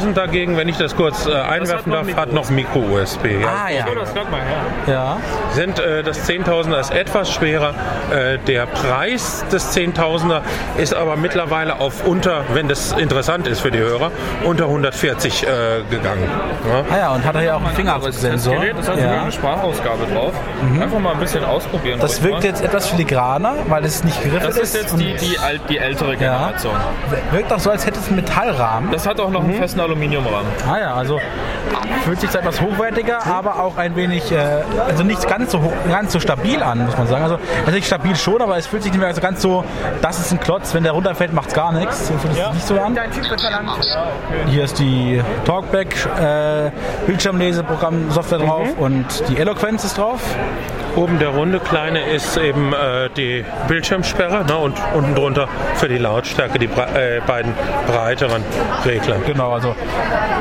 K10000 dagegen, wenn ich das kurz äh, einwerfen darf, hat noch Micro-USB. Ah ja. Das guck mal her. ja. Sind, äh, das 10.000er ist etwas schwerer. Äh, der Preis des 10.000er ist aber mittlerweile auf unter, wenn das interessant ist für die Hörer, unter 140 äh, gegangen. Ja. Ah ja, und hat er ja auch einen Fingerabdrucksensor. Das hat sogar Ja. Mhm. eine Sprachausgabe drauf. Einfach mal ein bisschen ausprobieren. Das wirkt mal. jetzt etwas filigraner, weil es nicht geriffelt Das ist jetzt die, die, alt, die ältere ja, Generation. wirkt auch so, als hätte es einen Metallrahmen. Das hat auch noch einen festen Aluminiumrahmen. Ah ja, also fühlt sich etwas hochwertiger, aber auch ein wenig, äh, also nicht ganz so, hoch, ganz so stabil an, muss man sagen. Also natürlich stabil schon, aber es fühlt sich nicht mehr so ganz so, das ist ein Klotz, wenn der runterfällt, macht es gar nichts. So fühlt es nicht so an. Hier ist die Talkback äh, Bildschirmleseprogramm Software drauf und die Eloquenz ist drauf. Oben der runde kleine ist eben äh, die Bildschirmsperre ne, und unten drunter für die Lautstärke die bre äh, beiden breiteren Regler. Genau, also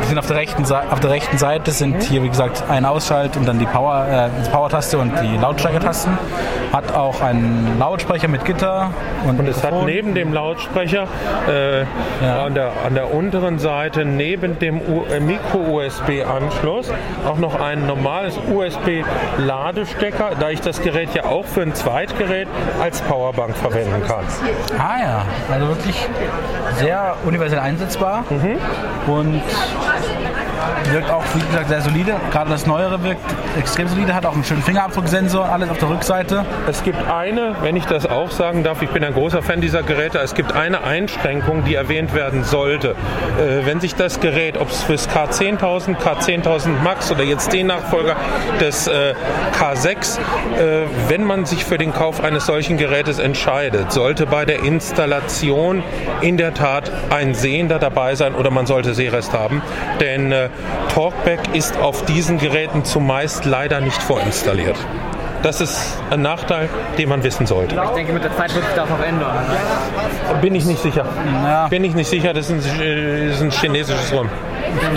die sind auf der rechten, Seite, auf der rechten Seite sind hier wie gesagt ein Ausschalt und dann die Power, äh, die Power-Taste und die Lautstärke-Tasten. Hat auch einen Lautsprecher mit Gitter und, Und es hat neben dem Lautsprecher äh, Ja. an, der, an der unteren Seite neben dem äh, Micro-USB-Anschluss auch noch ein normales USB-Ladestecker, da ich das Gerät ja auch für ein Zweitgerät als Powerbank verwenden kann. Ah ja, also wirklich sehr universell einsetzbar und wirkt auch, wie gesagt, sehr solide. Gerade das Neuere wirkt extrem solide, hat auch einen schönen Fingerabdrucksensor, alles auf der Rückseite. Es gibt eine, wenn ich das auch sagen darf, ich bin ein großer Fan dieser Geräte, es gibt eine Einschränkung, die erwähnt werden sollte. Äh, wenn sich das Gerät, ob es fürs K10000, K10000 Max oder jetzt den Nachfolger des äh, K6, äh, wenn man sich für den Kauf eines solchen Gerätes entscheidet, sollte bei der Installation in der Tat ein Sehender dabei sein oder man sollte Sehrest haben, denn Talkback ist auf diesen Geräten zumeist leider nicht vorinstalliert. Das ist ein Nachteil, den man wissen sollte. Ich denke, mit der Zeit wird sich das auch ändern. Bin ich nicht sicher. Ja. Bin ich nicht sicher, das ist ein, äh, ist ein chinesisches Rum.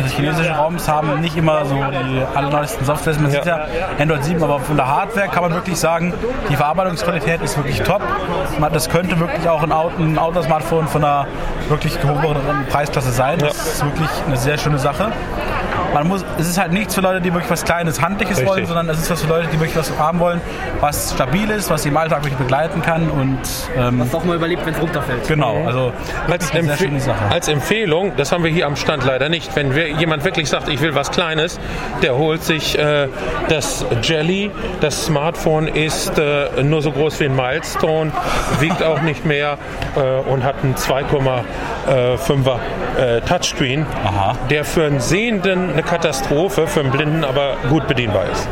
Die chinesischen Raums haben nicht immer so die allerneuesten Softwares. Man sieht ja Android 7, aber von der Hardware kann man wirklich sagen, die Verarbeitungsqualität ist wirklich top. Man- Das könnte wirklich auch ein Auto-Smartphone von einer wirklich gehobenen Preisklasse sein. Das ist wirklich eine sehr schöne Sache. Man muss, es ist halt nichts für Leute, die wirklich was Kleines, Handliches Richtig. wollen, sondern es ist was für Leute, die wirklich was haben wollen, was stabil ist, was sie im Alltag wirklich begleiten kann und ähm, Was auch mal überlebt, wenn es runterfällt. genau, also Als, eine Empfe schöne Sache. als Empfehlung, das haben wir hier am Stand leider nicht, wenn wir, jemand wirklich sagt, ich will was Kleines, der holt sich äh, das Jelly. Das Smartphone ist äh, nur so groß wie ein Milestone, wiegt auch nicht mehr äh, und hat einen 2,5er äh, Touchscreen, Aha. der für einen Sehenden eine Katastrophe, für einen Blinden aber gut bedienbar ist.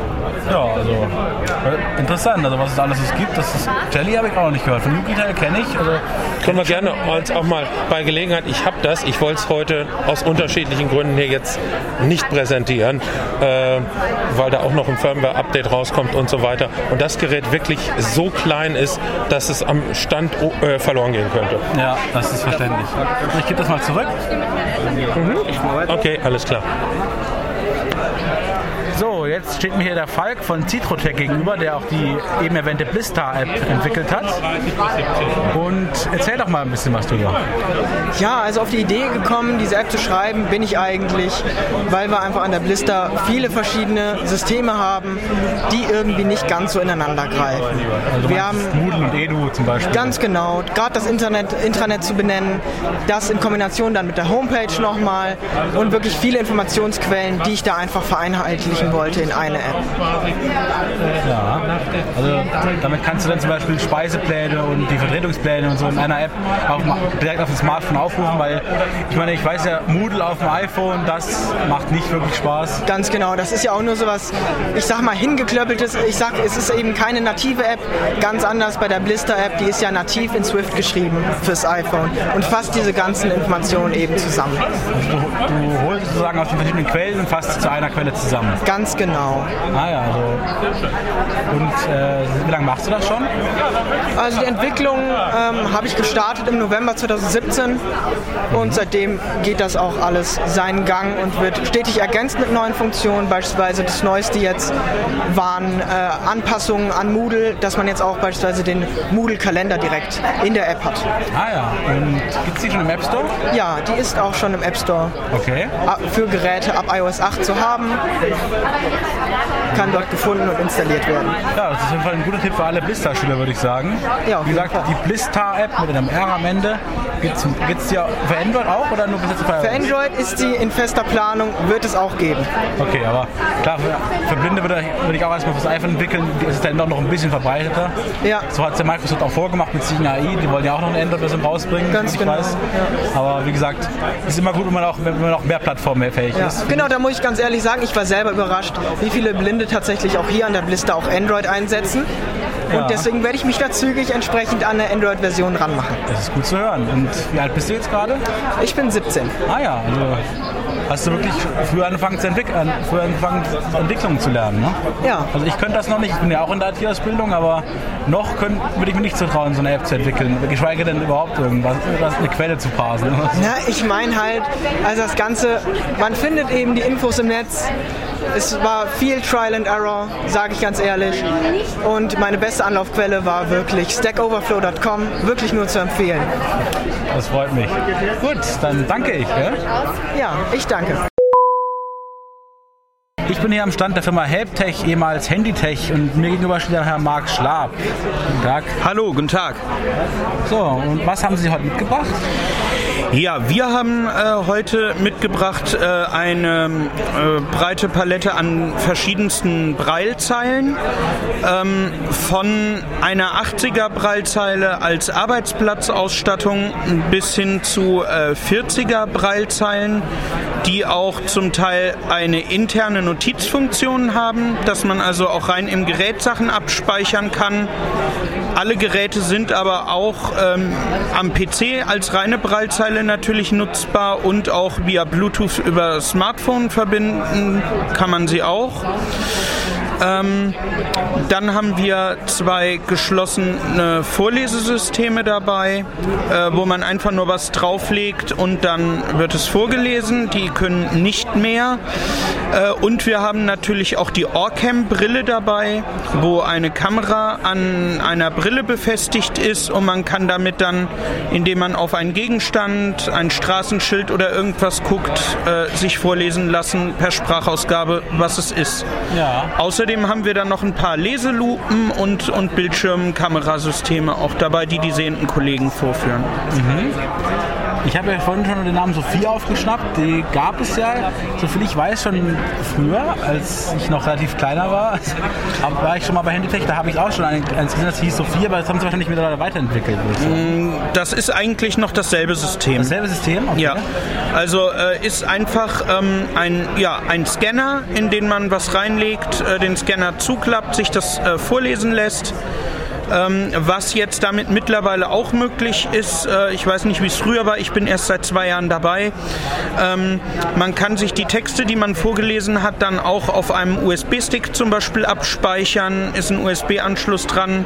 Ja, also äh, interessant, also was es alles so gibt. Das ist, Jelly habe ich auch noch nicht gehört. Von Yukitel kenne ich. Also, Können wir gerne uns auch mal bei Gelegenheit, ich habe das, ich wollte es heute aus unterschiedlichen Gründen hier jetzt nicht präsentieren, äh, weil da auch noch ein Firmware-Update rauskommt und so weiter. Und das Gerät wirklich so klein ist, dass es am Stand äh, verloren gehen könnte. ja, das ist verständlich. Ich gebe das mal zurück. Okay, alles klar. Jetzt steht mir hier der Falk von Citrotech gegenüber, der auch die eben erwähnte Blistar-App entwickelt hat. Und erzähl doch mal ein bisschen was drüber. Ja, also auf die Idee gekommen, diese App zu schreiben, bin ich eigentlich, weil wir einfach an der Blister viele verschiedene Systeme haben, die irgendwie nicht ganz so ineinander greifen. Also Wir wir haben Moodle und Edu zum Beispiel. Ganz genau, gerade das Internet, Intranet zu benennen, das in Kombination dann mit der Homepage nochmal und wirklich viele Informationsquellen, die ich da einfach vereinheitlichen wollte in in eine App. Ja, also damit kannst du dann zum Beispiel Speisepläne und die Vertretungspläne und so in einer App auch mal direkt auf dem Smartphone aufrufen, weil ich meine, ich weiß ja, Moodle auf dem iPhone, das macht nicht wirklich Spaß. Ganz genau, das ist ja auch nur sowas, ich sag mal, hingeklöppeltes. Ich sag, es ist eben keine native App, ganz anders bei der Blister-App, die ist ja nativ in Swift geschrieben fürs iPhone und fasst diese ganzen Informationen eben zusammen. Also du, du holst sozusagen aus den verschiedenen Quellen und fasst zu einer Quelle zusammen. Ganz genau. Ah ja, also. Und äh, wie lange machst du das schon? Also die Entwicklung ähm, habe ich gestartet im November 2017 und seitdem geht das auch alles seinen Gang und wird stetig ergänzt mit neuen Funktionen. Beispielsweise das Neueste jetzt waren äh, Anpassungen an Moodle, dass man jetzt auch beispielsweise den Moodle-Kalender direkt in der App hat. Ah ja, und gibt es die schon im App Store? Ja, die ist auch schon im App Store Okay. ab- für Geräte ab iOS 8 zu haben. Kann dort gefunden und installiert werden. Ja, das ist auf jeden Fall ein guter Tipp für alle Blister-Schüler, würde ich sagen. Ja, Wie gesagt, die Blister-App mit einem R am Ende, gibt es die für Android auch oder nur bis jetzt für Für Android ist die in fester Planung, wird es auch geben. Okay, aber klar, für, für Blinde würde, würde ich auch erstmal fürs iPhone entwickeln. Die ist dann doch noch ein bisschen verbreiteter. Ja. So hat es ja Microsoft auch vorgemacht mit Siegen AI. Die wollen ja auch noch eine Android-Version rausbringen. Ganz genau, Weiß. Aber wie gesagt, es ist immer gut, wenn man auch, wenn man auch mehr plattformfähig Ja, ist. genau, da muss ich ganz ehrlich sagen, ich war selber überrascht, wie viele Blinde tatsächlich auch hier an der Blister auch Android einsetzen. Und Ja. deswegen werde ich mich da zügig entsprechend an eine Android-Version ranmachen. Das ist gut zu hören. Und wie alt bist du jetzt gerade? Ich bin 17. Ah ja, also hast du wirklich früher angefangen zu entwickeln, früher angefangen Entwicklung zu lernen, ne? Ja. Also ich könnte das noch nicht, ich bin ja auch in der IT-Ausbildung, aber noch könnt, würde ich mir nicht zutrauen, so eine App zu entwickeln. Geschweige denn überhaupt irgendwas, was eine Quelle zu parsen. Na, ich meine halt, also das Ganze, man findet eben die Infos im Netz. Es war viel Trial and Error, sage ich ganz ehrlich. Und meine beste Anlaufquelle war wirklich stackoverflow.com, wirklich nur zu empfehlen. Das freut mich. Gut, dann danke ich. Gell? Ja, ich danke. Ich bin hier am Stand der Firma Helptech, ehemals Handytech und mir gegenüber steht der Herr Marc Schlab. Guten Tag. Hallo, guten Tag. So, und was haben Sie heute mitgebracht? Ja, wir haben äh, heute mitgebracht äh, eine äh, breite Palette an verschiedensten Braillezeilen. Ähm, von einer 80er Braillezeile als Arbeitsplatzausstattung bis hin zu äh, 40er Braillezeilen, die auch zum Teil eine interne Notizfunktion haben, dass man also auch rein im Gerät Sachen abspeichern kann. Alle Geräte sind aber auch ähm, am PC als reine Braillezeile natürlich nutzbar und auch via Bluetooth über Smartphone verbinden kann man sie auch. Ähm, dann haben wir zwei geschlossene Vorlesesysteme dabei, äh, wo man einfach nur was drauflegt und dann wird es vorgelesen. Die können nicht mehr. Äh, und wir haben natürlich auch die Orcam-Brille dabei, wo eine Kamera an einer Brille befestigt ist und man kann damit dann, indem man auf einen Gegenstand, ein Straßenschild oder irgendwas guckt, äh, sich vorlesen lassen per Sprachausgabe, was es ist. Ja. Außerdem haben wir dann noch ein paar Leselupen und, und Bildschirmkamerasysteme auch dabei, die die sehenden Kollegen vorführen. Ich habe ja vorhin schon den Namen Sophie aufgeschnappt. Die gab es ja, soviel ich weiß, schon früher, als ich noch relativ kleiner war. Aber war ich schon mal bei Handytech, da habe ich auch schon eins gesehen, das hieß Sophie, aber das haben sie wahrscheinlich mittlerweile weiterentwickelt. sagen. Das ist eigentlich noch dasselbe System. Dasselbe System? Okay. Ja, also äh, ist einfach ähm, ein, ja, ein Scanner, in den man was reinlegt, äh, den Scanner zuklappt, sich das äh, vorlesen lässt. Ähm, was jetzt damit mittlerweile auch möglich ist, äh, ich weiß nicht, wie es früher war, ich bin erst seit zwei Jahren dabei. Ähm, man kann sich die Texte, die man vorgelesen hat, dann auch auf einem USB-Stick zum Beispiel abspeichern, ist ein USB-Anschluss dran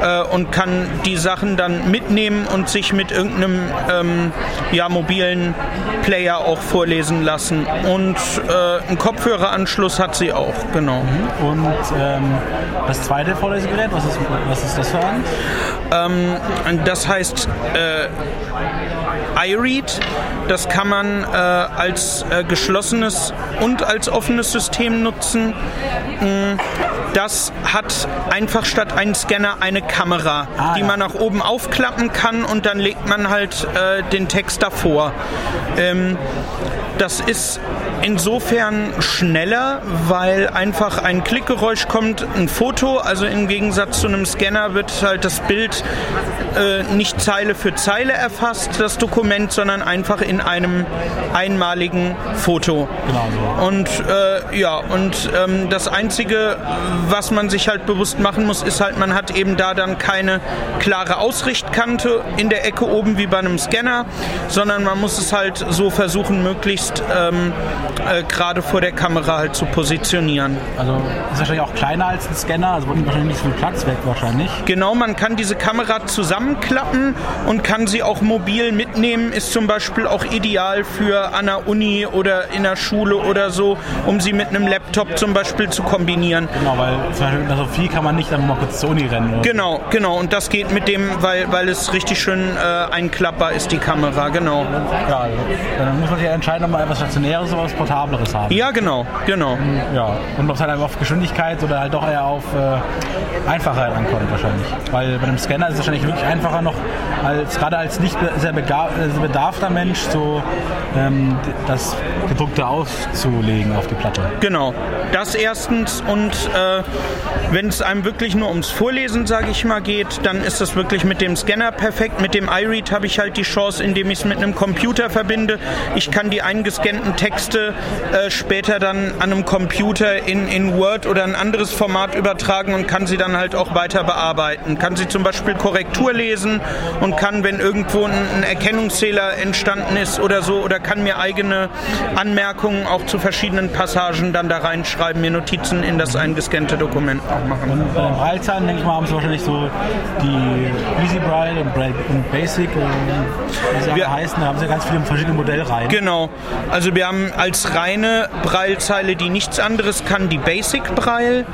äh, und kann die Sachen dann mitnehmen und sich mit irgendeinem ähm, ja, mobilen Player auch vorlesen lassen. Und äh, einen Kopfhöreranschluss hat sie auch, genau. Und ähm, das zweite Vorlesegerät, was ist, was ist das für ein? Ähm, das heißt äh, iRead. Das kann man äh, als äh, geschlossenes und als offenes System nutzen. Mm, Das hat einfach statt einen Scanner eine Kamera, Ah, die ja. man nach oben aufklappen kann und dann legt man halt äh, den Text davor. Ähm, das ist insofern schneller, weil einfach ein Klickgeräusch kommt, ein Foto, also im Gegensatz zu einem Scanner wird halt das Bild äh, nicht Zeile für Zeile erfasst, das Dokument, sondern einfach in einem einmaligen Foto. Genau Und äh, ja, und ähm, das Einzige, was man sich halt bewusst machen muss, ist halt, man hat eben da dann keine klare Ausrichtkante in der Ecke oben wie bei einem Scanner, sondern man muss es halt so versuchen, möglichst ähm, äh, gerade vor der Kamera halt zu positionieren. Also ist wahrscheinlich auch kleiner als ein Scanner, also nimmt wahrscheinlich nicht so viel Platz weg wahrscheinlich. Genau, man kann diese Kamera zusammenklappen und kann sie auch mobil mitnehmen. Ist zum Beispiel auch ideal für an der Uni oder in der Schule oder so, um sie mit einem Laptop zum Beispiel zu kombinieren. Genau, weil zum Beispiel mit einer Sophie kann man nicht dann mal kurz zur Uni rennen. Oder? Genau, genau. Und das geht mit dem, weil, weil es richtig schön äh, einklappbar ist, die Kamera, genau. Ja, dann muss man sich entscheiden, ob man etwas Stationäres oder was Portableres haben. Ja, genau, genau. Ja, und ob es halt einfach auf Geschwindigkeit oder halt doch eher auf äh, Einfachheit ankommt wahrscheinlich. Weil bei einem Scanner ist es wahrscheinlich wirklich einfacher noch, als gerade als nicht be- sehr äh, bedarfter Mensch so ähm, das gedruckte auszulegen auf die Platte. Genau, das erstens und äh, wenn es einem wirklich nur ums Vorlesen, sage ich mal, geht, dann ist das wirklich mit dem Scanner perfekt. Mit dem iRead habe ich halt die Chance, indem ich es mit einem Computer verbinde. Ich kann die eingescannten Texte äh, später dann an einem Computer in, in Word oder ein anderes Format übertragen und kann sie dann halt auch weiter bearbeiten. Kann sie zum Beispiel Korrektur lesen und kann, wenn irgendwo ein, ein Erkennungsfehler entstanden ist oder so, oder kann mir eigene Anmerkungen auch zu verschiedenen Passagen dann da reinschreiben, mir Notizen in das eingescannte Dokument auch machen. Und bei den Braillezahlen, denke ich mal, haben sie wahrscheinlich so die Easy Braille und, Braille und Basic, äh, wie sie alle heißen, da haben sie ganz viele verschiedene Modellreihen. Genau. Also wir haben als reine Braillezeile, die nichts anderes kann, die Basic Braille.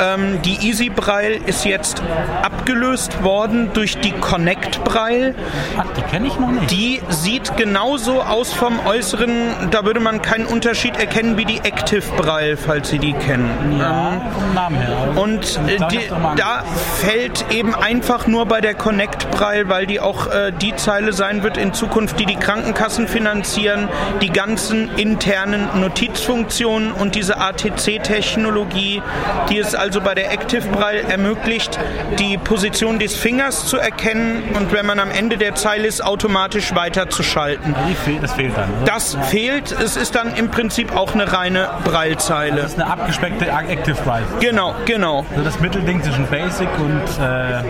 Ähm, die Easy Braille ist jetzt abgelöst worden durch die Connect Braille. Ach, die kenne ich noch nicht. Die sieht genauso aus vom Äußeren, da würde man keinen Unterschied erkennen wie die Active Braille, falls Sie die kennen. Ja, vom Namen her. aber- Und äh, die, da fällt eben einfach nur bei der Connect Braille, weil die auch äh, die Zeile sein wird in Zukunft, die die Krankenkassen finanzieren, die ganzen internen Notizfunktionen und diese ATC-Technologie, die es also bei der Active Braille ermöglicht, die Position des Fingers zu erkennen und wenn man am Ende der Zeile ist, automatisch weiterzuschalten. Das fehlt dann. oder? Das fehlt. Es ist dann im Prinzip auch eine reine Braillezeile. Das ist eine abgespeckte Active Braille. Genau, genau. Also das Mittelding zwischen Basic und äh,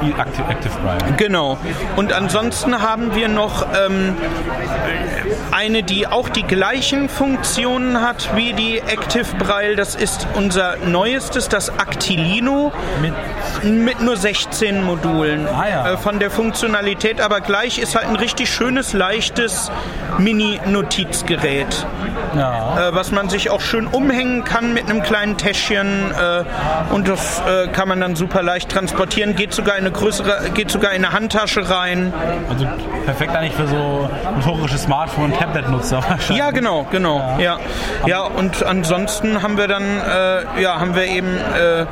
Active, Active Braille. Genau. Und ansonsten haben wir noch ähm, eine, die auch die gleichen Funktionen hat wie die Active Braille. Das ist unser neuestes, das Actilino Mit mit nur 16 Modulen. Ah ja. äh, von der Funktionalität, aber gleich ist halt ein richtig schönes, leichtes Mini-Notizgerät, ja. äh, was man sich auch schön umhängen kann mit einem kleinen Täschchen äh, und das äh, kann man dann super leicht transportieren. Geht sogar in eine größere, geht sogar in eine Handtasche rein. Also perfekt eigentlich für so motorische Smartphone- und Tablet-Nutzer wahrscheinlich. Ja, genau, genau. Ja, ja. und ansonsten haben wir dann, äh, ja, haben wir eben äh,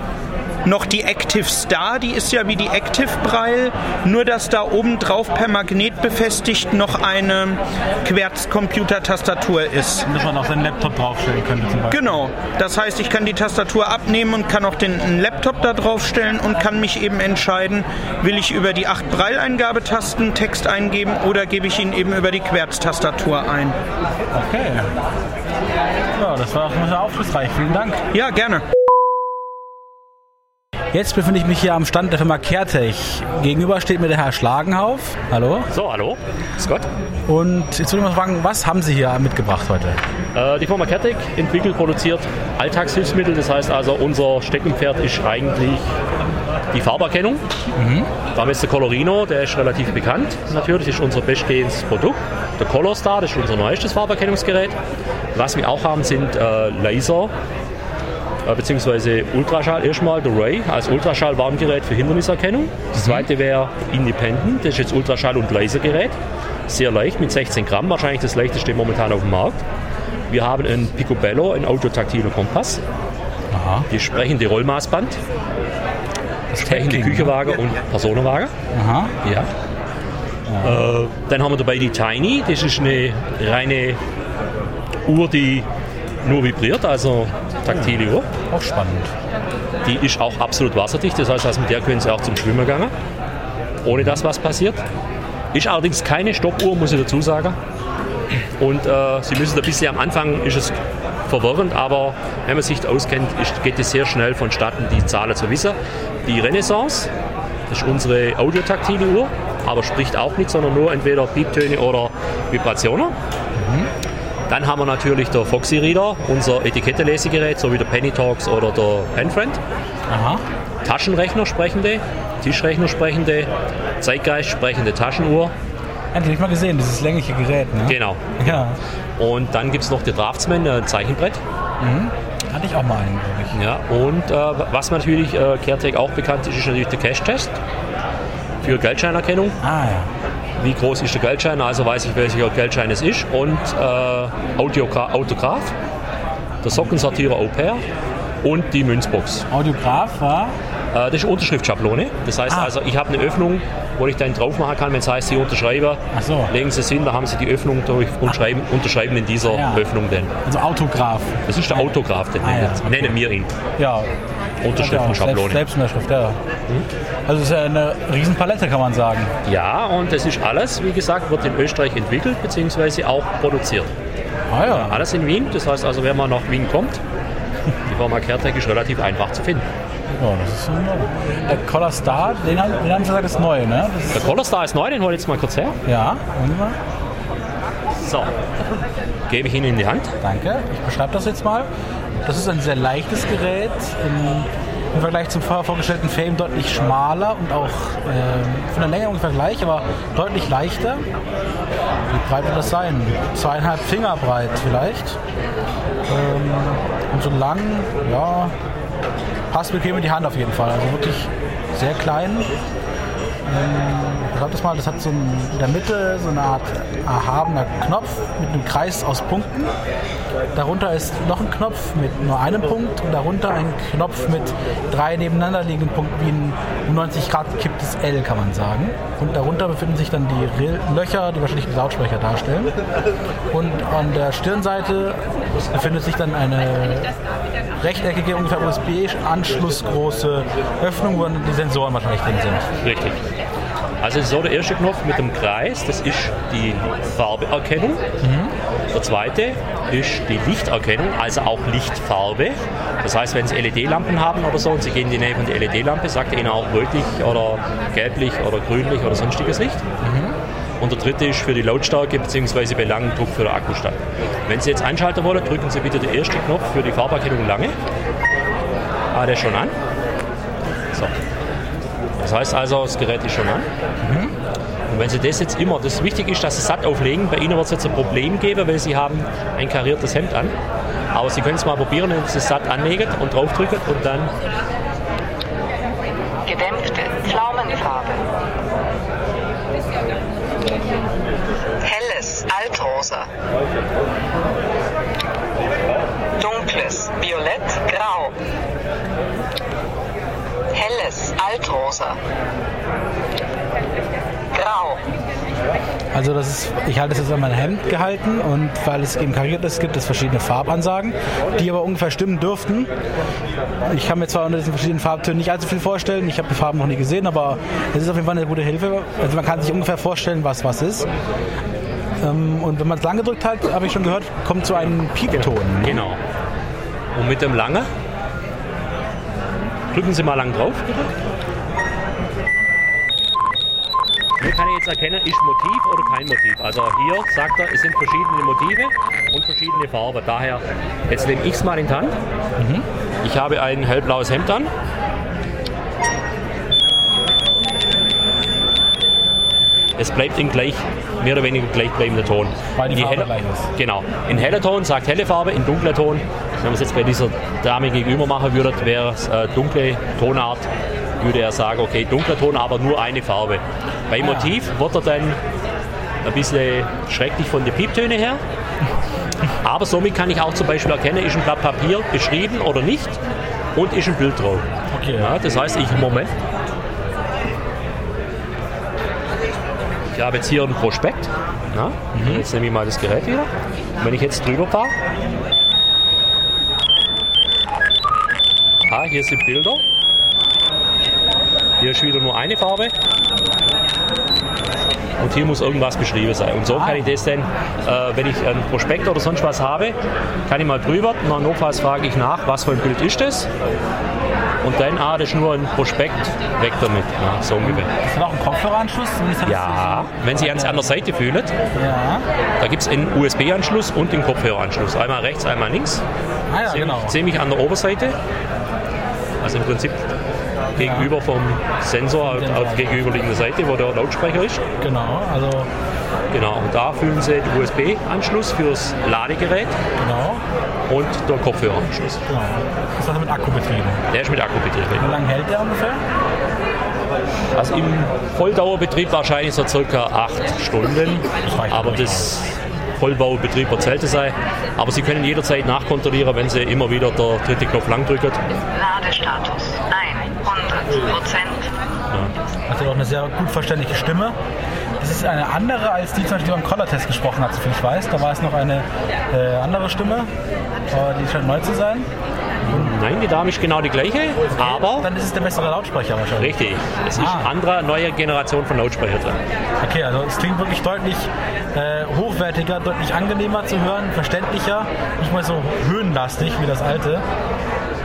noch die Active Star, die ist ja wie die Active Braille, nur dass da oben drauf per Magnet befestigt noch eine Querzcomputer-Tastatur ist. Dass man auch seinen Laptop draufstellen könnte zum Beispiel. Genau. Das heißt, ich kann die Tastatur abnehmen und kann auch den Laptop da draufstellen und kann mich eben entscheiden, will ich über die acht Braille-Eingabetasten Text eingeben oder gebe ich ihn eben über die Querztastatur ein. Okay. Ja, das war auch sehr aufschlussreich. Vielen Dank. Ja, gerne. Jetzt befinde ich mich hier am Stand der Firma Caretech. Gegenüber steht mir der Herr Schlagenhauf. Hallo. So, hallo, Scott. Und jetzt würde ich mal fragen, was haben Sie hier mitgebracht heute? Äh, die Firma Caretech entwickelt, produziert Alltagshilfsmittel. Das heißt also, unser Steckenpferd ist eigentlich die Farberkennung. Da haben wir jetzt der Colorino, der ist relativ bekannt. Natürlich ist unser bestgehendes Produkt. Der Colorstar, das ist unser neuestes Farberkennungsgerät. Was wir auch haben, sind äh, Laser beziehungsweise Ultraschall erstmal, der Ray als Ultraschall-Warngerät für Hinderniserkennung. Das zweite wäre Independent, das ist jetzt Ultraschall- und Lasergerät. Sehr leicht mit 16 Gramm, wahrscheinlich das leichteste momentan auf dem Markt. Wir haben ein Picobello, ein autotaktiler Kompass, Aha. die sprechende Rollmaßband, sprechende Küchenwaage und Personenwaage. Aha. Ja. Äh, dann haben wir dabei die Tiny, das ist eine reine Uhr, die nur vibriert, also taktile Uhr. Auch spannend. Die ist auch absolut wasserdicht, das heißt, also mit der können Sie auch zum Schwimmen gehen, ohne dass was passiert. Ist allerdings keine Stoppuhr, muss ich dazu sagen. Und äh, Sie müssen ein bisschen am Anfang ist es verwirrend, aber wenn man sich auskennt, ist, geht es sehr schnell vonstatten, die Zahlen zu wissen. Die Renaissance, das ist unsere audiotaktile Uhr, aber spricht auch nicht, sondern nur entweder Pieptöne oder Vibrationen. Dann haben wir natürlich der Foxy Reader, unser Etikettenlesegerät, so wie der Penny Talks oder der Penfriend. Aha. Taschenrechner sprechende, Tischrechner sprechende, Zeitgeist sprechende Taschenuhr. Endlich mal gesehen, dieses längliche Gerät. Ne? Genau. Ja. Und dann gibt es noch der Draftsman, ein Zeichenbrett. Mhm. Hatte ich auch mal einen. Ja, und äh, was natürlich äh, CareTech auch bekannt ist, ist natürlich der Cash-Test für Geldscheinerkennung. Ah ja. Wie groß ist der Geldschein? Also weiß ich, welcher Geldschein es ist. Und äh, Audiogra Autograph, der Sockensortierer Au pair und die Münzbox. Audiograph war? Äh, das ist Unterschriftschablone. Das heißt Ah. also, ich habe eine Öffnung, wo ich dann drauf machen kann, wenn es heißt, Sie unterschreiben. So. Legen Sie es hin, da haben Sie die Öffnung durch und schreiben, unterschreiben in dieser Ja. Öffnung dann. Also Autograph. Das ist der Autograph, den Ah, ja. nennen wir ihn. Ja. Unterschriftenschablone. Selbst, Selbstunterschrift, ja. Also es ist ja eine Riesenpalette, kann man sagen. Ja, und das ist alles, wie gesagt, wird in Österreich entwickelt bzw. auch produziert. Ah ja. Alles in Wien, das heißt also, wenn man nach Wien kommt, die Firma CareTech ist relativ einfach zu finden. Ja, das ist Der Collar Star, den haben, den haben Sie gesagt, ist neu, ne? Das Der ist, Collar Star ist neu, den hole ich jetzt mal kurz her. ja, mal. So, gebe ich Ihnen in die Hand. Danke. Ich beschreibe das jetzt mal. Das ist ein sehr leichtes Gerät. Im, Vergleich zum vorher vorgestellten Fame deutlich schmaler und auch ähm, von der Länge ungefähr gleich, aber deutlich leichter. Wie breit wird das sein? Zweieinhalb Finger breit vielleicht. Ähm, und so lang, ja, passt bequem in die Hand auf jeden Fall. Also wirklich sehr klein. Ich das mal, das hat so ein, in der Mitte so eine Art erhabener Knopf mit einem Kreis aus Punkten. Darunter ist noch ein Knopf mit nur einem Punkt und darunter ein Knopf mit drei nebeneinander liegenden Punkten wie ein um 90 Grad gekipptes L, kann man sagen. Und darunter befinden sich dann die Rill- Löcher, die wahrscheinlich die Lautsprecher darstellen. Und an der Stirnseite befindet sich dann eine rechteckige, ungefähr USB-anschlussgroße Öffnung, wo dann die Sensoren wahrscheinlich drin sind. Richtig. Also es ist so der erste Knopf mit dem Kreis, das ist die Farbeerkennung. Der zweite ist die Lichterkennung, also auch Lichtfarbe. Das heißt, wenn Sie LED-Lampen haben oder so und Sie gehen in die Nähe von der LED-Lampe, sagt er Ihnen auch rötlich oder gelblich oder grünlich oder sonstiges Licht. Und der dritte ist für die Lautstärke bzw. Belangendruck für den Akkustand. Wenn Sie jetzt einschalten wollen, drücken Sie bitte den ersten Knopf für die Farberkennung lange. Ah, der ist schon an. So. Das heißt also, das Gerät ist schon an. Und wenn Sie das jetzt immer, das wichtig ist, dass Sie satt auflegen. Bei Ihnen wird es jetzt ein Problem geben, weil Sie haben ein kariertes Hemd an. Aber Sie können es mal probieren, wenn Sie es satt anlegen und draufdrücken und dann Altrosa. Grau. Also das ist, ich halte es jetzt an mein Hemd gehalten und weil es eben kariert ist, gibt es verschiedene Farbansagen, die aber ungefähr stimmen dürften. Ich kann mir zwar unter diesen verschiedenen Farbtönen nicht allzu viel vorstellen, ich habe die Farben noch nie gesehen, aber es ist auf jeden Fall eine gute Hilfe. Also man kann sich ungefähr vorstellen, was was ist. Ähm, Und wenn man es lang gedrückt hat, habe ich schon gehört, kommt so ein Piepton. Genau. Und mit dem lange drücken Sie mal lang drauf. bitte. Hier kann ich jetzt erkennen, ist Motiv oder kein Motiv. Also hier sagt er, es sind verschiedene Motive und verschiedene Farben. Daher, jetzt nehme ich es mal in die Hand. Ich habe ein hellblaues Hemd an. Es bleibt im gleich, mehr oder weniger gleichbleibender Ton. Weil die Je Farbe ist. Genau. In heller Ton sagt helle Farbe, in dunkler Ton, wenn man es jetzt bei dieser Dame gegenüber machen würde, wäre es äh, dunkle Tonart, würde er sagen, okay, dunkler Ton, aber nur eine Farbe. Bei. Motiv wird er dann ein bisschen schrecklich von den Pieptönen her. Aber somit kann ich auch zum Beispiel erkennen, ist ein Blatt Papier beschrieben oder nicht und ist ein Bild drauf. Okay. Ja, das heißt, ich, Moment. Ich habe jetzt hier ein Prospekt. Na? Jetzt nehme ich mal das Gerät wieder. Und wenn ich jetzt drüber fahre. Ah, hier sind Bilder. Hier ist wieder nur eine Farbe. Und hier muss irgendwas beschrieben sein. Und so kann ich das dann, äh, wenn ich ein Prospekt oder sonst was habe, kann ich mal drüber und dann notfalls frage ich nach, was für ein Bild ist das? Und dann, ah, das ist nur ein Prospekt, weg damit. Ja, so ungefähr. Ist da noch ein Kopfhöreranschluss? Ja, wenn Sie an der Seite fühlen, Ja. da gibt es einen USB-Anschluss und den Kopfhöreranschluss. Einmal rechts, einmal links. Ah ja, ziemlich, genau. ziemlich an der Oberseite. Also im Prinzip gegenüber vom Sensor auf, auf gegenüberliegender Seite, wo der Lautsprecher ist. Genau, also Genau, und da fühlen Sie den USB-Anschluss fürs Ladegerät genau, und der Kopfhöreranschluss. genau. Ist das mit Akku betrieben? Der ist mit Akku betrieben. Wie lange hält der ungefähr? Also im Volldauerbetrieb wahrscheinlich so circa acht Stunden. Aber das Vollbaubetrieb wird selten sein. Aber Sie können jederzeit nachkontrollieren, wenn Sie immer wieder der dritte Knopf lang drücken. Ladestatus 100 Prozent. Hat ja auch eine sehr gut verständliche Stimme. Das ist eine andere als die, zum Beispiel, die beim Collar-Test gesprochen hat, soviel ich weiß. Da war es noch eine äh, andere Stimme, aber die scheint neu zu sein. Nein, die Dame ist genau die gleiche, aber. Dann ist es der bessere Lautsprecher wahrscheinlich. Richtig. Es ist Ah. andere, neue Generation von Lautsprecher drin. Okay, also es klingt wirklich deutlich äh, hochwertiger, deutlich angenehmer zu hören, verständlicher, nicht mal so höhenlastig wie das alte.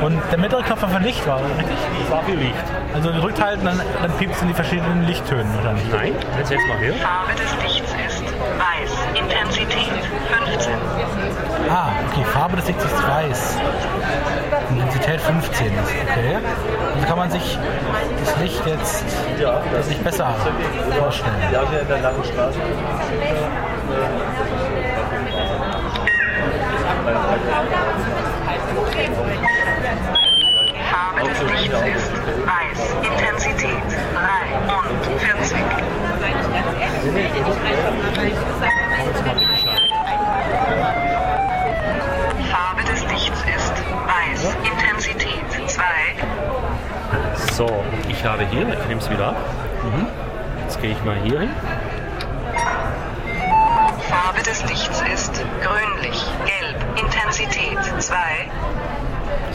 Und der mittlere Knopf war für Licht, war das richtig? Das war für Licht. Also gedrückt halten, dann, dann piept es in die verschiedenen Lichttönen wahrscheinlich. Nein, jetzt jetzt mal hier. Farbe des Lichts ist weiß. Intensität 15. Ah, okay, Farbe des Lichts ist weiß. Intensität 15 ist okay. Also kann man sich das Licht jetzt das sich besser vorstellen. Ja, in der langen Straße. Farbe des Lichts ist weiß. Intensität 43. Farbe des Lichts ist weiß. Intensität 2. So, ich habe hier, ich nehme es wieder ab. Jetzt gehe ich mal hier hin. Farbe des Lichts ist grünlich, gelb. Intensität 2.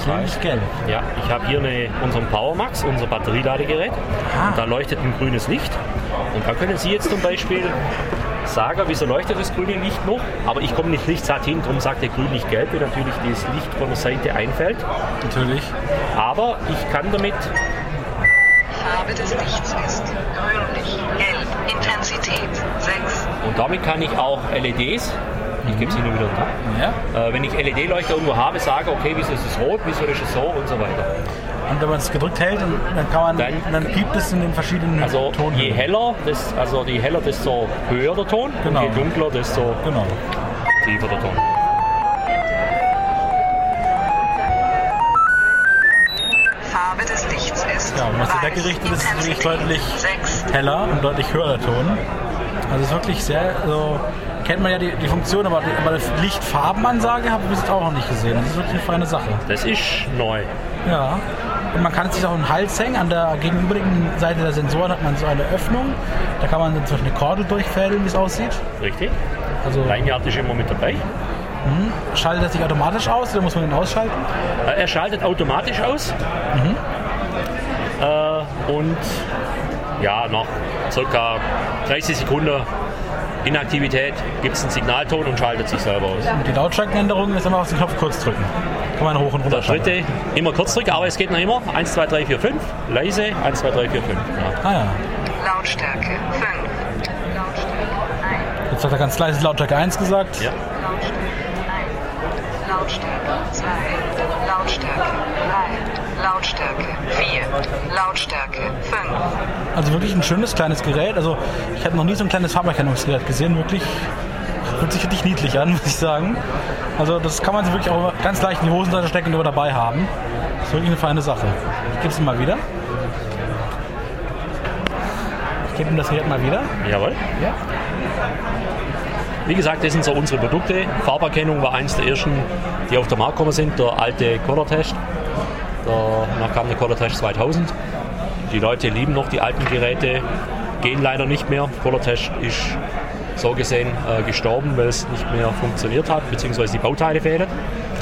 Grünlich gelb. Ja, ich habe hier eine, unseren PowerMax, unser Batterieladegerät. Und da leuchtet ein grünes Licht. Und da können Sie jetzt zum Beispiel sagen, wieso leuchtet das grüne Licht noch? Aber ich komme nicht lichtssatt hin, darum sagt der grünlich gelb, weil natürlich das Licht von der Seite einfällt. Natürlich. Aber ich kann damit, Farbe des Lichts ist grünlich, gelb. Intensität 6. und damit kann ich auch LEDs, ich gebe es Ihnen wieder da, Ja. äh, wenn ich LED-Leuchter irgendwo habe, sage, okay, wieso ist es rot, wieso ist es so und so weiter. Und wenn man es gedrückt hält, dann, kann man, Dann- dann, piept es in den verschiedenen Also Tonen. je heller, das, also je heller, desto höher der Ton Genau. und je dunkler, desto Genau. tiefer der Ton. Farbe des Lichts ist Ja, wenn man es so weiß. weggerichtet ist, ist Intensität deutlich 6. heller und deutlich höher der Ton. Also es ist wirklich sehr, also kennt man ja die, die Funktion, aber, die- aber die Lichtfarbenansage habe ich bis jetzt auch noch nicht gesehen. Das ist wirklich eine feine Sache. Das ist neu. Ja. Und man kann es sich auch im Hals hängen. An der gegenüberliegenden Seite der Sensoren hat man so eine Öffnung. Da kann man dann zum Beispiel eine Kordel durchfädeln, wie es aussieht. Richtig? Also Leinjagd ist immer mit dabei. mhm. schaltet er sich automatisch aus oder muss man ihn ausschalten? Äh, Er schaltet automatisch aus. Äh, und ja, nach ca. 30 Sekunden Inaktivität gibt es einen Signalton und schaltet sich selber aus. Und die Lautstärkenänderung ist einfach auf den Knopf kurz drücken. Kann man hoch und runter Der dritte immer kurz drücken, aber es geht noch immer. 1, 2, 3, 4, 5. Leise. 1, 2, 3, 4, 5. Ja. Ah ja. Lautstärke 5. Jetzt hat er ganz leise Lautstärke 1 gesagt. Ja. Lautstärke 2. Lautstärke 3. Lautstärke 4. Lautstärke 5. Also wirklich ein schönes kleines Gerät. Also ich habe noch nie so ein kleines Farberkennungsgerät gesehen. Wirklich fühlt sich wirklich niedlich an, muss ich sagen. Also das kann man sich wirklich auch ganz leicht in die Hosentasche stecken und immer dabei haben. Das ist wirklich eine feine Sache. Ich gebe es ihm mal wieder. Ich gebe ihm das Gerät mal wieder. Jawohl. Ja. Wie gesagt, das sind so unsere Produkte. Farberkennung war eins der ersten, die auf den Markt gekommen sind, der alte Color-Test. Danach kam der Color-Test 2000. Die Leute lieben noch die alten Geräte gehen leider nicht mehr. Color-Test ist so gesehen äh, gestorben, weil es nicht mehr funktioniert hat, beziehungsweise die Bauteile fehlen.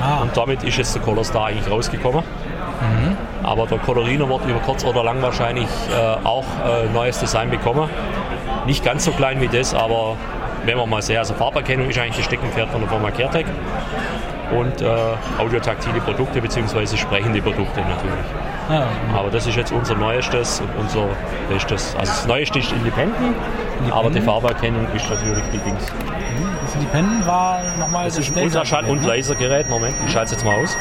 Ah. Und damit ist jetzt der Color Star eigentlich rausgekommen. Mhm. Aber der Colorino wird über kurz oder lang wahrscheinlich äh, auch äh, neues Design bekommen. Nicht ganz so klein wie das, aber wenn man mal sehen, also Farberkennung ist eigentlich das Steckenpferd von der Firma CareTech und äh, audiotaktile Produkte bzw. sprechende Produkte natürlich. Ja. Aber das ist jetzt unser neuestes und unser bestes. Also das neueste ist Independent, aber die Farberkennung ist natürlich die Dings. Das Independent war nochmal Das ist ein Ultraschall- und Lasergerät. Moment, ich schalte es jetzt mal aus.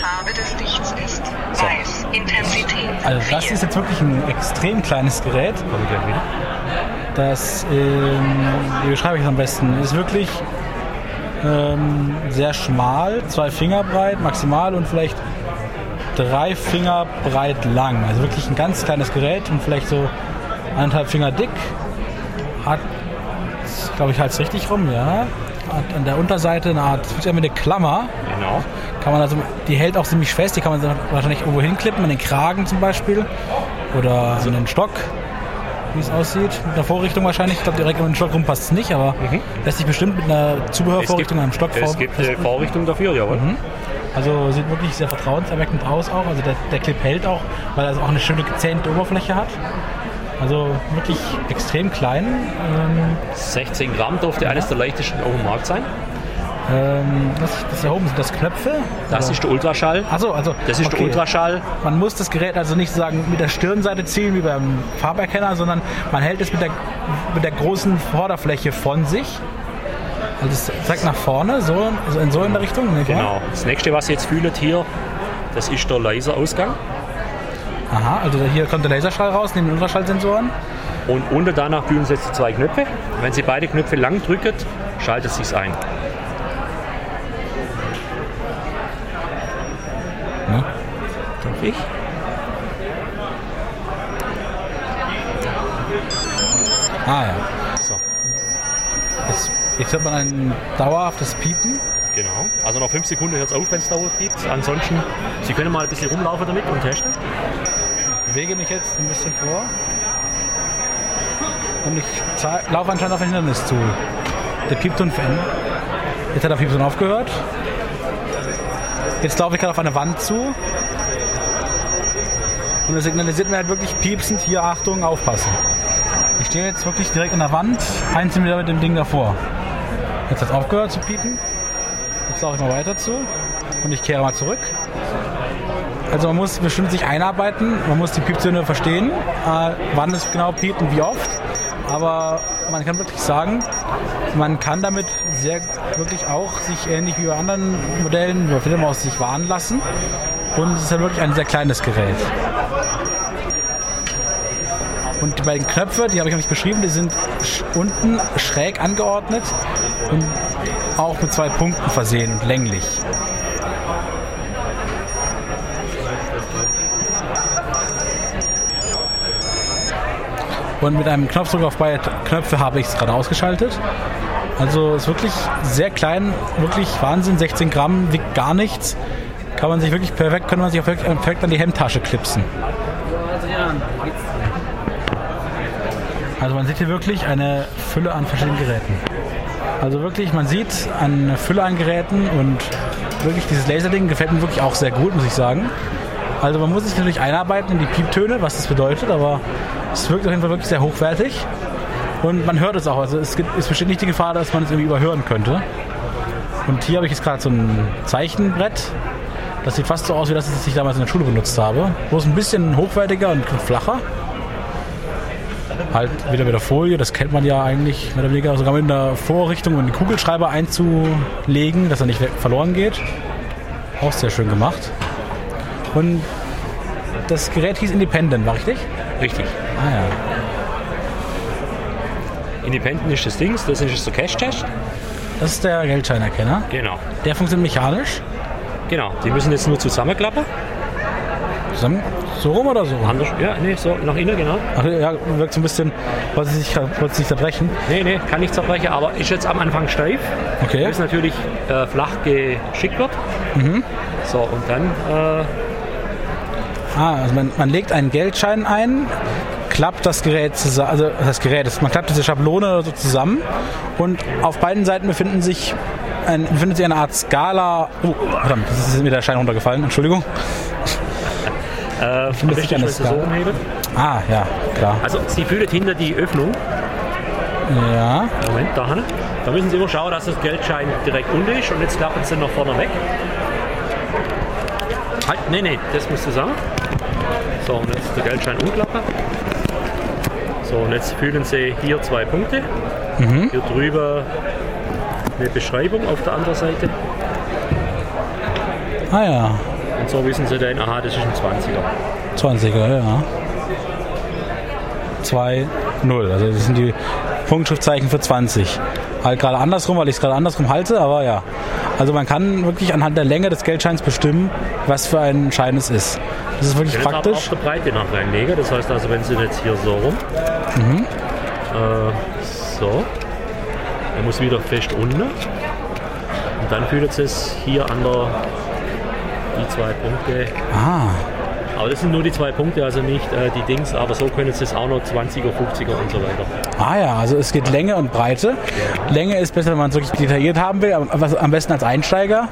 Farbe des Lichts ist weiß. Intensität Also das ist jetzt wirklich ein extrem kleines Gerät. Das, ähm, wie beschreibe ich es am besten? Ist wirklich ähm, sehr schmal, zwei Finger breit maximal und vielleicht drei Finger breit lang. Also wirklich ein ganz kleines Gerät und vielleicht so anderthalb Finger dick. Hat, glaube ich, halt richtig rum, ja. Hat an der Unterseite eine Art, wie eine Klammer. Genau. Kann man also, die hält auch ziemlich fest, die kann man wahrscheinlich irgendwo hinklippen, an den Kragen zum Beispiel. Oder an den Stock, wie es aussieht. Mit einer Vorrichtung wahrscheinlich. Ich glaube, direkt an den Stock rum passt es nicht, aber lässt sich bestimmt mit einer Zubehörvorrichtung an einem Stock Mhm. Es gibt eine festmachen. Vorrichtung dafür, jawohl. Mhm. Also sieht wirklich sehr vertrauenserweckend aus auch. Also der, der Clip hält auch, weil er also auch eine schöne gezähnte Oberfläche hat. Also wirklich extrem klein. Ähm, 16 Gramm dürfte eines der leichtesten auf dem Markt sein. Ähm, was das hier oben sind das Knöpfe? Das Oder? ist der Ultraschall. Achso, also Das ist der okay. Ultraschall. Man muss das Gerät also nicht sagen mit der Stirnseite ziehen wie beim Farberkenner, sondern man hält es mit der, mit der großen Vorderfläche von sich. Also es zeigt nach vorne, so, also in so in der Richtung. nicht wahr? Genau. Das nächste, was ihr jetzt fühlt hier, das ist der Laserausgang. Aha, also hier kommt der Laserschall raus, neben den Ultraschallsensoren. Und unter danach fühlen Sie jetzt die zwei Knöpfe. Wenn Sie beide Knöpfe lang drücken, schaltet es sich ein. Ne? Darf ich? Ah ja. So. Jetzt, jetzt hört man ein dauerhaftes Piepen. Genau. Also nach 5 Sekunden hört es auf, wenn es dauert gibt. Ansonsten, Sie können mal ein bisschen rumlaufen damit und testen. Ich bewege mich jetzt ein bisschen vor. Und ich laufe anscheinend auf ein Hindernis zu. Der Piepton verändert. Jetzt hat der Piepton aufgehört. Jetzt laufe ich gerade auf eine Wand zu. Und es signalisiert mir halt wirklich piepsend, hier Achtung, aufpassen. Ich stehe jetzt wirklich direkt an der Wand, ein Zentimeter mit dem Ding davor. Jetzt hat es aufgehört zu piepen. Jetzt laufe ich mal weiter zu und ich kehre mal zurück. Also man muss bestimmt sich einarbeiten, man muss die Pieptöne verstehen, äh, wann es genau piept und wie oft. Aber man kann wirklich sagen, man kann damit sehr wirklich auch sich ähnlich wie bei anderen Modellen über Filmaus sich warnen lassen. Und es ist ja wirklich ein sehr kleines Gerät. Und die beiden Knöpfe, die habe ich noch nicht beschrieben, die sind unten schräg angeordnet und auch mit zwei Punkten versehen und länglich. Und mit einem Knopfdruck auf beide Knöpfe habe ich es gerade ausgeschaltet. Also ist wirklich sehr klein, wirklich Wahnsinn, 16 Gramm, wiegt gar nichts. Kann man sich wirklich perfekt, kann man sich auch perfekt an die Hemdtasche klipsen. Also man sieht hier wirklich eine Fülle an verschiedenen Geräten. Also wirklich, man sieht eine Fülle an Geräten und wirklich dieses Laserding gefällt mir wirklich auch sehr gut, muss ich sagen. Also man muss sich natürlich einarbeiten in die Pieptöne, was das bedeutet, aber es wirkt auf jeden Fall wirklich sehr hochwertig. Und man hört es auch. Also es, gibt, es besteht nicht die Gefahr, dass man es irgendwie überhören könnte. Und hier habe ich jetzt gerade so ein Zeichenbrett. Das sieht fast so aus, wie das ich damals in der Schule benutzt habe. Bloß ein bisschen hochwertiger und flacher. Halt wieder mit der Folie, das kennt man ja eigentlich mehr oder weniger sogar mit einer Vorrichtung, um den Kugelschreiber einzulegen, dass er nicht verloren geht. Auch sehr schön gemacht. Und das Gerät hieß Independent, war richtig? Richtig. Ah ja. Independent ist das Ding, das ist der Cache-Test. Das ist der Geldscheinerkenner. Genau. Der funktioniert mechanisch. Genau. Die müssen jetzt nur zusammenklappen. Zusammen? So rum oder so? Anders, ja, nee, so nach innen, genau. Ach ja, wirkt so ein bisschen, wollte sich, wollte sich zerbrechen. Nee, nee, kann nicht zerbrechen, aber ist jetzt am Anfang steif. Okay. Bis natürlich äh, flach geschickt wird. Mhm. So, und dann, äh, Ah, also man, man legt einen Geldschein ein, klappt das Gerät zusammen, also das Gerät, ist- man klappt diese Schablone so zusammen und auf beiden Seiten befinden sich ein, befindet sich eine Art Skala. Oh, verdammt, das ist mir der Schein runtergefallen, Entschuldigung. Äh, richtig, wenn Sie so Skala. umheben. Ah, ja, klar. Also Sie fühlen hinter die Öffnung. Ja. Moment, da hinten. Da müssen Sie immer schauen, dass das Geldschein direkt unten ist und jetzt klappen Sie nach vorne weg. Halt, nee, nee, das musst du sagen. So, und jetzt der Geldschein umklappen. So, und jetzt fühlen Sie hier zwei Punkte. Mhm. Hier drüber eine Beschreibung auf der anderen Seite. Ah ja, Und so wissen Sie dann, aha, das ist ein 20er. 20er, ja. 2, 0. Also das sind die Punktschriftzeichen für 20. Halt gerade andersrum, weil ich es gerade andersrum halte, aber ja. Also man kann wirklich anhand der Länge des Geldscheins bestimmen, was für ein Schein es ist. Das ist wirklich Ich praktisch. auf der Breite nach reinlegen. Das heißt also, wenn Sie jetzt hier so rum. Mhm. Äh, so. Er muss wieder fest unten. Und dann fühlt es hier an der die zwei Punkte. Ah, Aber das sind nur die zwei Punkte, also nicht äh, die Dings, aber so können Sie es auch noch 20er, 50er und so weiter. ah ja, also es geht Länge und Breite. Länge ist besser, wenn man es wirklich detailliert haben will, am besten als Einsteiger.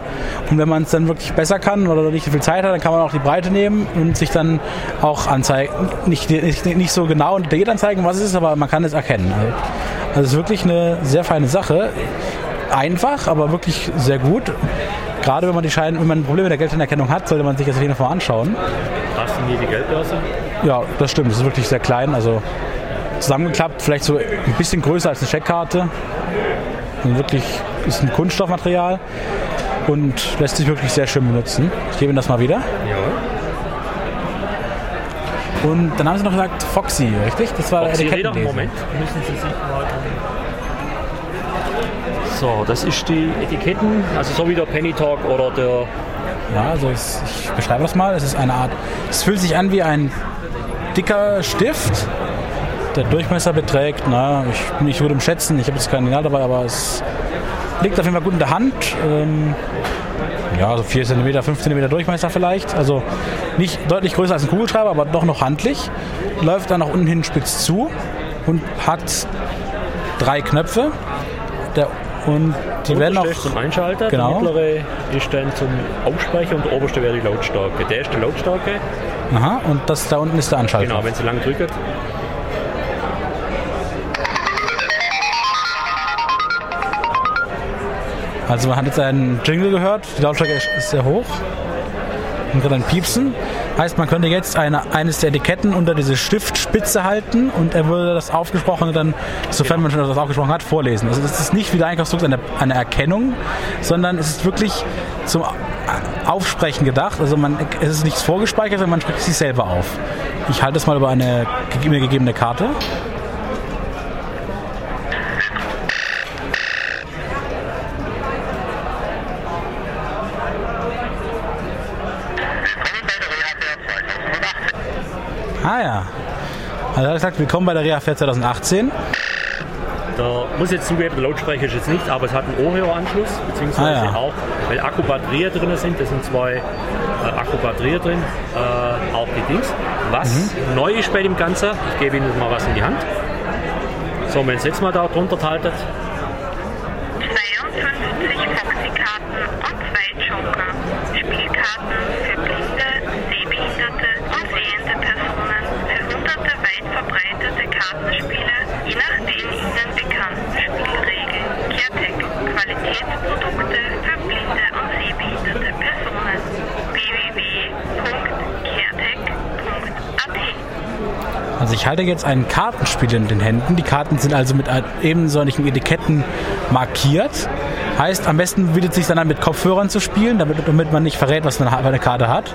Und wenn man es dann wirklich besser kann oder nicht so viel Zeit hat, dann kann man auch die Breite nehmen und sich dann auch anzeigen, nicht, nicht, nicht so genau und detailliert anzeigen, was es ist, aber man kann es erkennen. Also es ist wirklich eine sehr feine Sache. Einfach, aber wirklich sehr gut. Gerade wenn man die Scheine, wenn man Probleme mit der Gelderkennung hat, sollte man sich das auf jeden Fall anschauen. Hast du hier die Geldbörse? Ja, das stimmt. Es ist wirklich sehr klein. Also zusammengeklappt, vielleicht so ein bisschen größer als eine Scheckkarte. Und wirklich ist ein Kunststoffmaterial und lässt sich wirklich sehr schön benutzen. Ich gebe Ihnen das mal wieder. Und dann haben Sie noch gesagt Foxy, richtig? Das war Foxy Etikettenlesen. Moment, müssen Sie sich mal. So, das ist die Etiketten, also so wie der Penny Talk oder der. Ja, also es, ich beschreibe das mal. Es ist eine Art, es fühlt sich an wie ein dicker Stift. Der Durchmesser beträgt, na, ich nicht gut im Schätzen, ich habe jetzt keinen Lineal dabei, aber es liegt auf jeden Fall gut in der Hand. Ähm, ja, so 4 cm, 5 cm Durchmesser vielleicht. Also nicht deutlich größer als ein Kugelschreiber, aber doch noch handlich. Läuft dann nach unten hin spitz zu und hat drei Knöpfe. Der, und die werden auch. Zum Einschalten, Genau. der mittlere ist dann zum Aussprechen und der oberste wäre die Lautstärke. Der ist die Lautstärke. Aha, und das da unten ist der Anschalter. Genau, wenn Sie lang drücken. Also man hat jetzt einen Jingle gehört, die Lautstärke ist ist sehr hoch. Und gerade ein Piepsen. Heißt, man könnte jetzt eine, eines der Etiketten unter diese Stiftspitze halten und er würde das Aufgesprochene dann, sofern man schon das aufgesprochen hat, vorlesen. Also das ist nicht wie der Einkaufsdruck eine, eine Erkennung, sondern es ist wirklich zum Aufsprechen gedacht. Also man, es ist nichts vorgespeichert, sondern man spricht sich selber auf. Ich halte es mal über eine mir gegebene Karte. Ah ja. Also er hat gesagt, willkommen bei der Reha Fair 2018. Da muss ich jetzt zugeben, der Lautsprecher ist jetzt nicht, aber es hat einen Ohrhöreranschluss, beziehungsweise Ah, ja. auch, weil Akkubatterien drin sind, das sind zwei äh, Akkubatterien drin, äh, auch die Dings. Was Mhm. neu ist bei dem Ganzen, ich gebe Ihnen mal was in die Hand. So, wenn Sie jetzt mal da drunter haltet, 52 Foxy-Karten und zwei Joker. Spielkarten für blinde, sehbehinderte und sehende Personen. Für hunderte weit verbreitete Kartenspiele, nach den Ihnen bekannten Spielregeln. Caretech. Qualitätsprodukte für blinde und sehbehinderte Personen. www.caretech.at Also ich halte jetzt ein Kartenspiel in den Händen. Die Karten sind also mit ein- ebensolchen Etiketten markiert. Heißt, am besten bietet sich dann an, mit Kopfhörern zu spielen, damit, damit man nicht verrät, was man ha- eine Karte hat.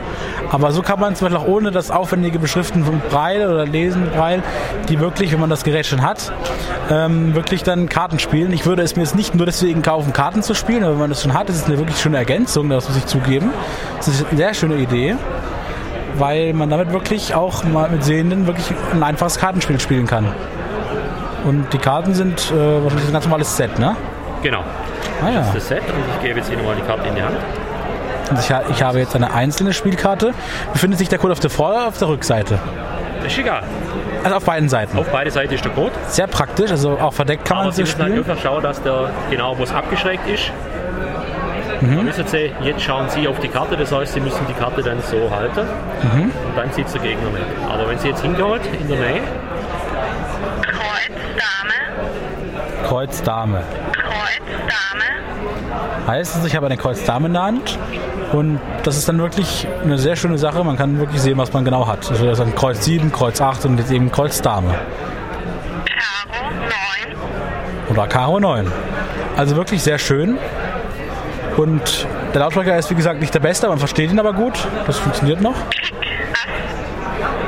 Aber so kann man zum Beispiel auch ohne das aufwendige Beschriften von Braille oder Lesen mit Braille, die wirklich, wenn man das Gerät schon hat, ähm, wirklich dann Karten spielen. Ich würde es mir jetzt nicht nur deswegen kaufen, Karten zu spielen, aber wenn man das schon hat, ist es eine wirklich schöne Ergänzung, das muss ich zugeben. Das ist eine sehr schöne Idee weil man damit wirklich auch mal mit Sehenden wirklich ein einfaches Kartenspiel spielen kann. Und die Karten sind äh, wahrscheinlich ein ganz normales Set, ne? genau. Ah ja. Das ist das Set und ich gebe jetzt Ihnen mal die Karte in die Hand. Und ich, ha- ich habe jetzt eine einzelne Spielkarte. Befindet sich der Code auf der Vor- oder auf der Rückseite? Ist egal. Also auf beiden Seiten. Auf beide Seiten ist der Code. Sehr praktisch, also auch verdeckt kann Aber man Sie sie müssen halt spielen. schauen, dass der genau muss abgeschrägt ist. Mhm. Dann müssen Sie, jetzt schauen Sie auf die Karte, das heißt, Sie müssen die Karte dann so halten Mhm. und dann sieht der Gegner nicht. Aber wenn Sie jetzt hingeholt in der Nähe, Kreuz Dame. Heißt es, ich habe eine Kreuz Dame in der Hand und das ist dann wirklich eine sehr schöne Sache. Man kann wirklich sehen, was man genau hat. Also das ist dann Kreuz 7, Kreuz 8 und jetzt eben Kreuz Dame. Oder Karo 9. Also wirklich sehr schön. Und der Lautsprecher ist wie gesagt nicht der beste, man versteht ihn aber gut. Das funktioniert noch.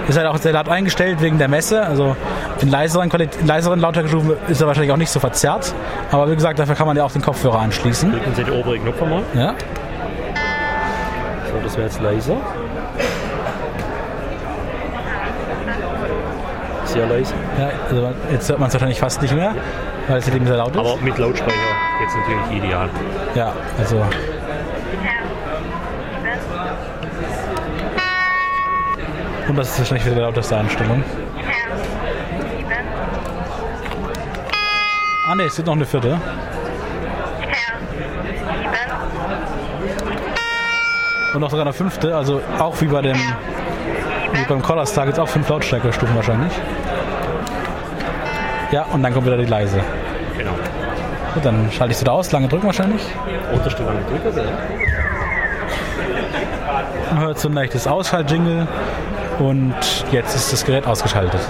Ist halt auch sehr laut eingestellt wegen der Messe. Also in leiseren, Qualit- in leiseren Lautstärkestufen ist er wahrscheinlich auch nicht so verzerrt. Aber wie gesagt, dafür kann man ja auch den Kopfhörer anschließen. drücken Sie den oberen Knopf einmal. Ja. So, das wäre jetzt leiser. Sehr leise. ja also jetzt hört man es wahrscheinlich fast nicht mehr, weil es eben sehr laut ist. Aber mit Lautsprecher jetzt natürlich ideal. ja, also. Und das ist wahrscheinlich wieder die lauteste Einstellung. Ah ne, es gibt noch eine vierte. Und noch sogar eine fünfte, also auch wie bei dem wie beim Collar Star gibt es auch fünf Lautstärkestufen wahrscheinlich. Ja, und dann kommt wieder die leise. Genau. Gut, dann schalte ich sie da aus, lange drücken wahrscheinlich. Unterste lange drücken, ja. Man hört so ein leichtes Ausschaltjingle und jetzt ist das Gerät ausgeschaltet.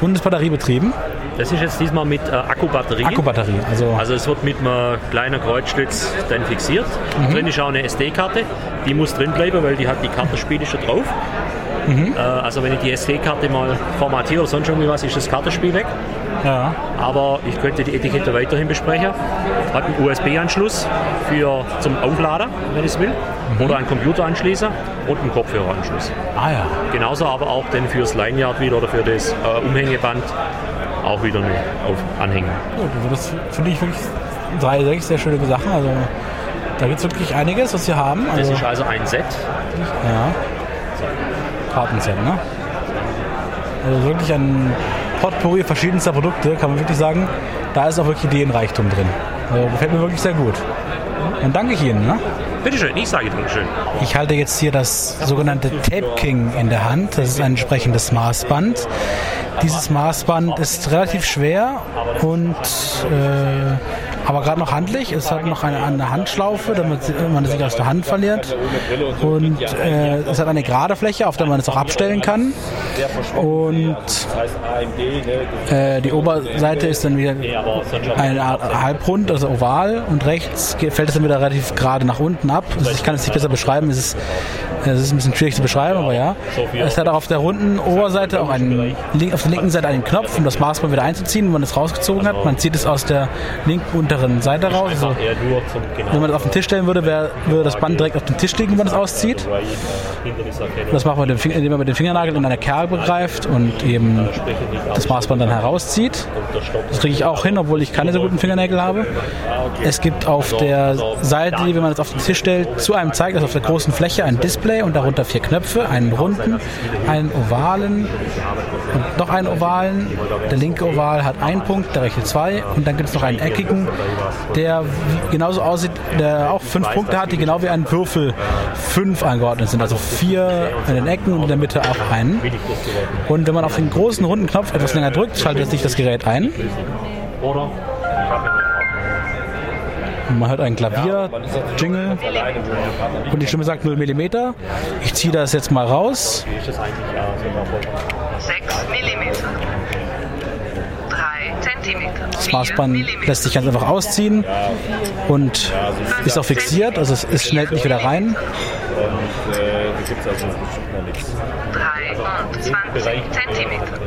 Und ist batteriebetrieben. Das ist jetzt diesmal mit äh, Akkubatterie. Akkubatterie, also Also es wird mit einem kleinen Kreuzschlitz dann fixiert. Mhm. Drin ist auch eine SD-Karte. Die muss drin bleiben, weil die hat die Kartenspiele schon drauf. Mhm. Äh, also wenn ich die SD-Karte mal formatiere oder sonst irgendwie was, ist das Kartenspiel weg. Ja. Aber ich könnte die Etikette weiterhin besprechen. Hat einen USB-Anschluss für zum Aufladen, wenn ich es will. Oder einen Computer anschließen und einen Kopfhöreranschluss. Ah ja. Genauso aber auch dann fürs Lanyard wieder oder für das äh, Umhängeband auch wieder auf Anhängen. Gut, also das finde ich wirklich drei, sechs sehr schöne Sachen. Also da gibt es wirklich einiges, was wir haben. Das Also, ist also ein Set. ja. Kartenset, ne? Also wirklich ein Potpourri verschiedenster Produkte, kann man wirklich sagen. Da ist auch wirklich Ideenreichtum drin. Also gefällt mir wirklich sehr gut. Dann danke ich Ihnen. Ne? Bitteschön, ich sage Dankeschön. Ich halte jetzt hier das sogenannte Tape King in der Hand. Das ist ein entsprechendes Maßband. Dieses Maßband ist relativ schwer und äh, aber gerade noch handlich. Es hat noch eine, eine Handschlaufe, damit man es nicht aus der Hand verliert. Und äh, es hat eine gerade Fläche, auf der man es auch abstellen kann. Und äh, die Oberseite ist dann wieder eine Art Halbrund, also oval. Und rechts fällt es dann wieder relativ gerade nach unten ab. Also ich kann es nicht besser beschreiben. Es ist, es ist ein bisschen schwierig zu beschreiben, aber ja. Es hat auch auf der runden Oberseite auch einen, auf der linken Seite einen Knopf, um das Maßband wieder einzuziehen, wenn man es rausgezogen hat. Man zieht es aus der linken unteren Seite raus. Also, genau. wenn man das auf den Tisch stellen würde, wär, würde das Band direkt auf den Tisch liegen, wenn man es auszieht. Hinderniserkennung. Das macht man, indem man mit dem Fingernagel in einer Kerbe greift und eben das Maßband dann herauszieht. Das kriege ich auch hin, obwohl ich keine so guten Fingernägel habe. Es gibt auf der Seite, wenn man es auf den Tisch stellt, zu einem zeigt, also auf der großen Fläche ein Display und darunter vier Knöpfe, einen runden, einen ovalen und noch einen ovalen. Der linke Oval hat einen Punkt, der rechte zwei und dann gibt es noch einen eckigen, der genauso aussieht, der auch fünf Punkte hat, die genau wie ein Würfel fünf angeordnet sind. Also vier in den Ecken und in der Mitte auch einen. Und wenn man auf den großen runden Knopf etwas länger drückt, schaltet sich das Gerät ein. Oder? Und Man hört einen Klavier-Jingle und die Stimme sagt 0 mm. Ich ziehe das jetzt mal raus. Ist das eigentlich ja sogar voll. 6 mm. 3 cm. Das Maßband lässt sich ganz einfach ausziehen und ist auch fixiert, also es, es schnellt nicht wieder rein. 23 cm. 5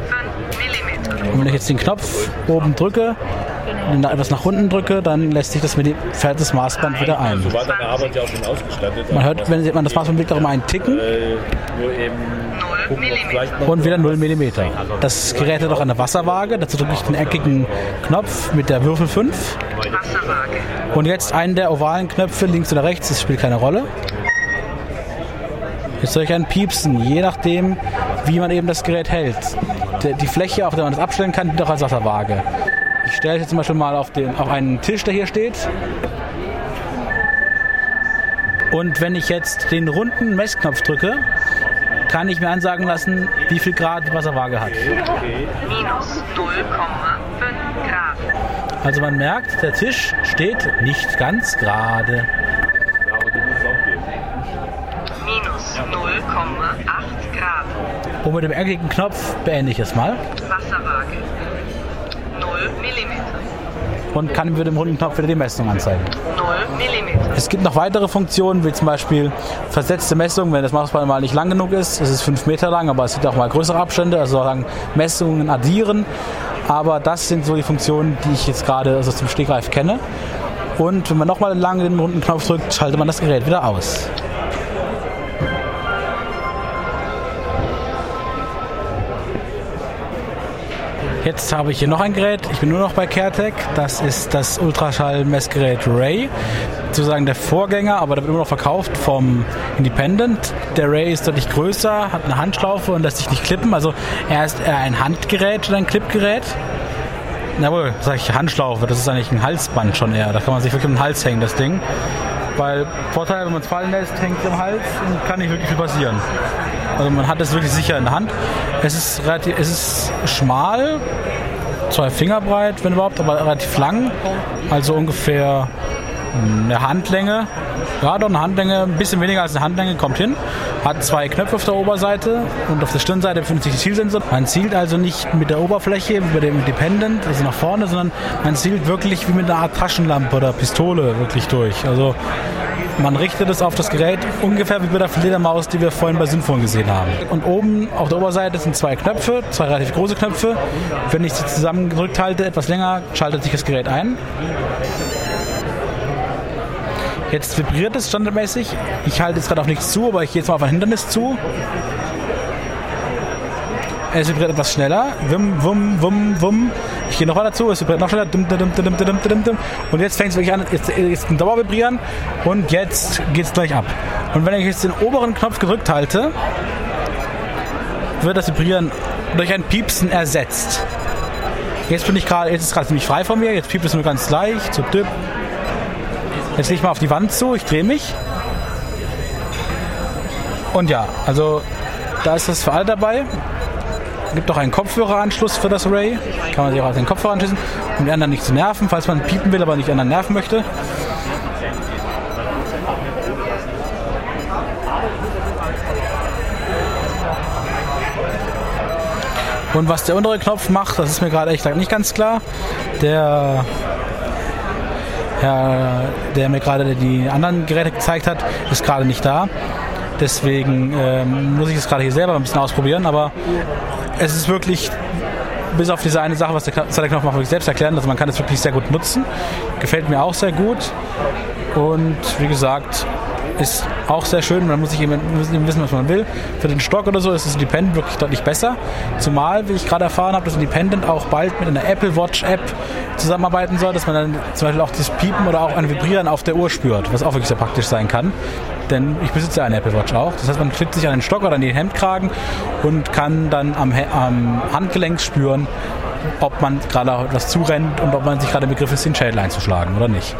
mm. Und wenn ich jetzt den Knopf oben drücke und etwas nach unten drücke, dann lässt sich das, mit dem, fährt das Maßband wieder ein. So war deine Arbeit ja auch schon ausgestattet. Man hört, wenn man das Maßband blickt, auch immer ein Ticken noch und wieder 0 mm. Das Gerät hat auch eine Wasserwaage, dazu drücke ich den eckigen Knopf mit der Würfel 5. Wasserwaage. Und jetzt einen der ovalen Knöpfe, links oder rechts, das spielt keine Rolle. Jetzt soll ich ein Piepsen, je nachdem, wie man eben das Gerät hält. Die, die Fläche, auf der man das abstellen kann, dient auch als Wasserwaage. Ich stelle jetzt zum Beispiel mal auf, den, auf einen Tisch, der hier steht. Und wenn ich jetzt den runden Messknopf drücke, kann ich mir ansagen lassen, wie viel Grad die Wasserwaage hat. Minus 0,5 Grad. Also man merkt, der Tisch steht nicht ganz gerade. Minus 0,8 Grad. Und mit dem eckigen Knopf beende ich es mal Wasserwaage. 0 Millimeter. Und kann mit dem runden Knopf wieder die Messung anzeigen. 0 Millimeter. Es gibt noch weitere Funktionen, wie zum Beispiel versetzte Messungen, wenn das Mausband mal nicht lang genug ist. Es ist 5 Meter lang, aber es gibt auch mal größere Abstände, also sozusagen Messungen addieren. Aber das sind so die Funktionen, die ich jetzt gerade also zum Stegreif kenne. Und wenn man nochmal lang den runden Knopf drückt, schaltet man das Gerät wieder aus. Jetzt habe ich hier noch ein Gerät. Ich bin nur noch bei CareTech. Das ist das Ultraschallmessgerät Ray. Sozusagen der Vorgänger, aber der wird immer noch verkauft vom Independent. Der Ray ist deutlich größer, hat eine Handschlaufe und lässt sich nicht klippen. Also er ist eher ein Handgerät oder ein Clipgerät. Jawohl, sage ich Handschlaufe. Das ist eigentlich ein Halsband schon eher. Da kann man sich wirklich um den Hals hängen, das Ding. Weil Vorteil, wenn man es fallen lässt, hängt es am Hals und kann nicht wirklich viel passieren. Also man hat es wirklich sicher in der Hand. Es ist relativ, es ist schmal, zwei Finger breit, wenn überhaupt, aber relativ lang. Also ungefähr eine Handlänge. Doch eine Handlänge, ein bisschen weniger als eine Handlänge, kommt hin. Hat zwei Knöpfe auf der Oberseite und auf der Stirnseite befindet sich der Zielsensor. Man zielt also nicht mit der Oberfläche, wie bei dem Independent, also nach vorne, sondern man zielt wirklich wie mit einer Art Taschenlampe oder Pistole wirklich durch. Also man richtet es auf das Gerät ungefähr wie bei der Fledermaus, die wir vorhin bei Synfon gesehen haben. Und oben auf der Oberseite sind zwei Knöpfe, zwei relativ große Knöpfe. Wenn ich sie zusammengedrückt halte, etwas länger, schaltet sich das Gerät ein. Jetzt vibriert es standardmäßig. Ich halte jetzt gerade auf nichts zu, aber ich gehe jetzt mal auf ein Hindernis zu. Es vibriert etwas schneller. Wum, wum, wum, wum. Ich gehe noch weiter zu. Es vibriert noch schneller. Und jetzt fängt es wirklich an. Jetzt ist ein Dauervibrieren. Und jetzt geht es gleich ab. Und wenn ich jetzt den oberen Knopf gedrückt halte, wird das Vibrieren durch ein Piepsen ersetzt. Jetzt bin ich gerade, jetzt ist gerade ziemlich frei von mir. Jetzt piept es nur ganz leicht. So düpp. Jetzt lege ich mal auf die Wand zu, ich drehe mich. Und ja, also da ist das für alle dabei. Es gibt auch einen Kopfhöreranschluss für das Ray. Kann man sich auch auf den Kopfhörer anschließen, um die anderen nicht zu nerven, falls man piepen will, aber nicht anderen nerven möchte. Und was der untere Knopf macht, das ist mir gerade echt nicht ganz klar. Der Herr, der mir gerade die anderen Geräte gezeigt hat, ist gerade nicht da. Deswegen ähm, muss ich es gerade hier selber ein bisschen ausprobieren. Aber es ist wirklich, bis auf diese eine Sache, was der Knopf macht, wirklich selbst erklären. Also man kann es wirklich sehr gut nutzen. Gefällt mir auch sehr gut. Und wie gesagt, ist auch sehr schön. Man muss sich eben, wissen, was man will. Für den Stock oder so ist das Independent wirklich deutlich besser. Zumal, wie ich gerade erfahren habe, dass Independent auch bald mit einer Apple Watch App zusammenarbeiten soll, dass man dann zum Beispiel auch das Piepen oder auch ein Vibrieren auf der Uhr spürt, was auch wirklich sehr praktisch sein kann. Denn ich besitze eine Apple Watch auch. Das heißt, man klippt sich an den Stock oder an den Hemdkragen und kann dann am, am Handgelenk spüren, ob man gerade etwas zurennt und ob man sich gerade im Begriff ist, den Schädel einzuschlagen oder nicht.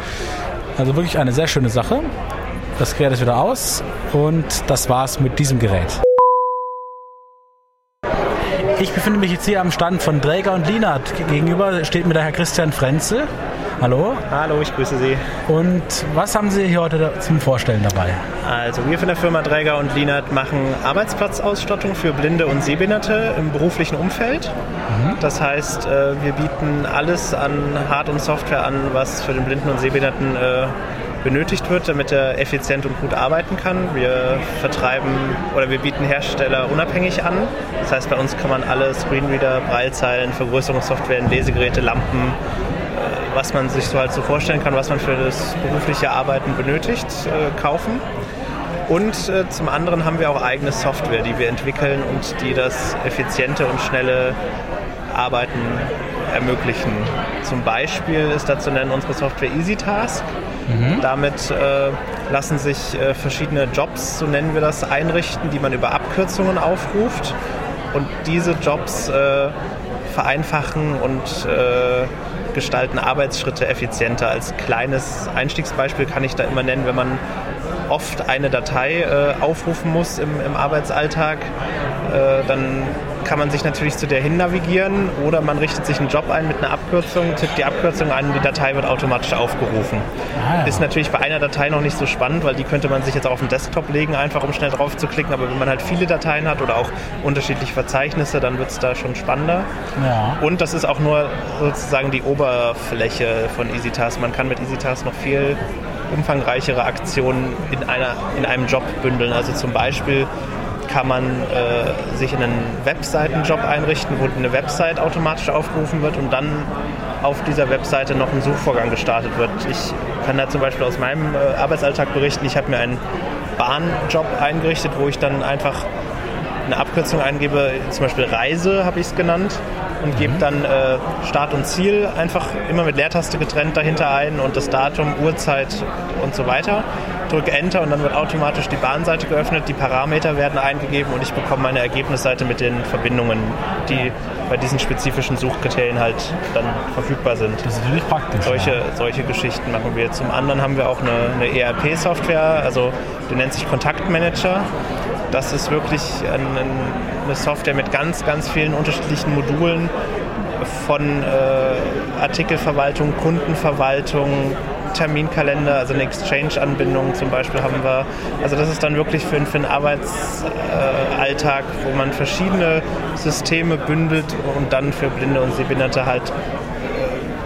Also wirklich eine sehr schöne Sache. Das Gerät ist wieder aus und das war's mit diesem Gerät. Ich befinde mich jetzt hier am Stand von Dräger und Lienert. Gegenüber steht mir der Herr Christian Frenzel. Hallo. Hallo, ich grüße Sie. Und was haben Sie hier heute zum Vorstellen dabei? Also wir von der Firma Dräger und Lienert machen Arbeitsplatzausstattung für Blinde und Sehbehinderte im beruflichen Umfeld. Mhm. Das heißt, äh, wir bieten alles an Hard- und Software an, was für den Blinden und Sehbehinderten äh, benötigt wird, damit er effizient und gut arbeiten kann. Wir vertreiben oder wir bieten Hersteller unabhängig an. Das heißt, bei uns kann man alle Screenreader, Braillezeilen, Vergrößerungssoftware, Lesegeräte, Lampen, was man sich so halt so vorstellen kann, was man für das berufliche Arbeiten benötigt, äh, kaufen. Und äh, zum anderen haben wir auch eigene Software, die wir entwickeln und die das effiziente und schnelle Arbeiten ermöglichen. Zum Beispiel ist da zu nennen unsere Software EasyTask. Mhm. Damit äh, lassen sich äh, verschiedene Jobs, so nennen wir das, einrichten, die man über Abkürzungen aufruft. Und diese Jobs äh, vereinfachen und äh, gestalten Arbeitsschritte effizienter. Als kleines Einstiegsbeispiel kann ich da immer nennen, wenn man oft eine Datei äh, aufrufen muss im, im Arbeitsalltag, äh, dann kann man sich natürlich zu der hin navigieren oder man richtet sich einen Job ein mit einer Abkürzung, tippt die Abkürzung ein und die Datei wird automatisch aufgerufen. Ah, ja. Ist natürlich bei einer Datei noch nicht so spannend, weil die könnte man sich jetzt auch auf den Desktop legen, einfach um schnell drauf zu klicken. Aber wenn man halt viele Dateien hat oder auch unterschiedliche Verzeichnisse, dann wird es da schon spannender. Ja. Und das ist auch nur sozusagen die Oberfläche von EasyTask. Man kann mit EasyTask noch viel umfangreichere Aktionen in, einer, in einem Job bündeln. Also zum Beispiel kann man äh, sich einen Webseitenjob einrichten, wo eine Website automatisch aufgerufen wird und dann auf dieser Webseite noch ein Suchvorgang gestartet wird. Ich kann da zum Beispiel aus meinem äh, Arbeitsalltag berichten. Ich habe mir einen Bahnjob eingerichtet, wo ich dann einfach eine Abkürzung eingebe, zum Beispiel Reise habe ich es genannt und gebe dann äh, Start und Ziel einfach immer mit Leertaste getrennt dahinter ein und das Datum, Uhrzeit und so weiter. Drücke Enter und dann wird automatisch die Bahnseite geöffnet, die Parameter werden eingegeben und ich bekomme meine Ergebnisseite mit den Verbindungen, die bei diesen spezifischen Suchkriterien halt dann verfügbar sind. Das ist natürlich praktisch. Solche, ja. solche Geschichten machen wir. Zum anderen haben wir auch eine, eine ERP-Software, also die nennt sich Kontaktmanager. Das ist wirklich ein, ein, eine Software mit ganz, ganz vielen unterschiedlichen Modulen von äh, Artikelverwaltung, Kundenverwaltung, Terminkalender, also eine Exchange-Anbindung zum Beispiel haben wir. Also das ist dann wirklich für, für einen Arbeitsalltag, äh, wo man verschiedene Systeme bündelt und dann für Blinde und Sehbehinderte halt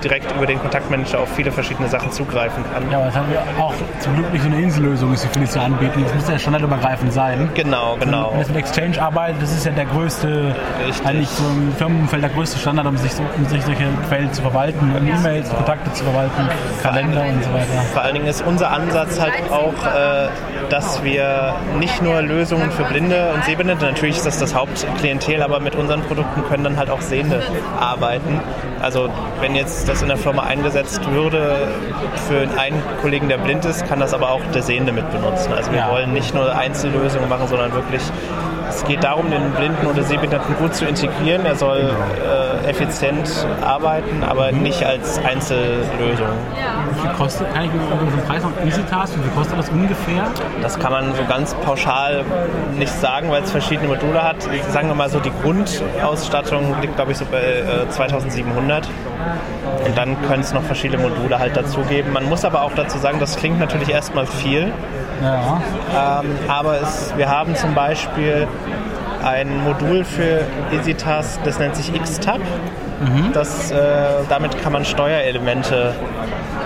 direkt über den Kontaktmanager auf viele verschiedene Sachen zugreifen kann. Ja, aber es hat ja auch zum Glück nicht so eine Insellösung, ist, die sie anbieten. Das muss ja standardübergreifend sein. Genau, genau. Wenn es mit Exchange arbeitet, das ist ja der größte, Richtig. eigentlich so im Firmenumfeld der größte Standard, um sich, so, um sich solche Quellen zu verwalten, um E-Mails, Kontakte zu verwalten, Kalender und so weiter. Vor allen Dingen ist unser Ansatz halt auch, äh, dass wir nicht nur Lösungen für Blinde und Sehbehinderte, natürlich ist das das Hauptklientel, aber mit unseren Produkten können dann halt auch Sehende arbeiten. Also wenn jetzt das in der Firma eingesetzt würde für einen Kollegen, der blind ist, kann das aber auch der Sehende mit benutzen. Also wir Ja. wollen nicht nur Einzellösungen machen, sondern wirklich, es geht darum, den Blinden oder Sehbehinderten gut zu integrieren. Er soll äh, effizient arbeiten, aber nicht als Einzellösung. Wie viel kostet, kann ich mir über den Preis noch EasyTask, wie viel kostet das ungefähr? Das kann man so ganz pauschal nicht sagen, weil es verschiedene Module hat. Sagen wir mal so, die Grundausstattung liegt, glaube ich, so bei äh, 2700. Und dann können es noch verschiedene Module halt dazugeben. Man muss aber auch dazu sagen, das klingt natürlich erstmal viel. Ja. Ähm, aber es, wir haben zum Beispiel ein Modul für EasyTask, das nennt sich X-Tab. Das, äh, damit kann man Steuerelemente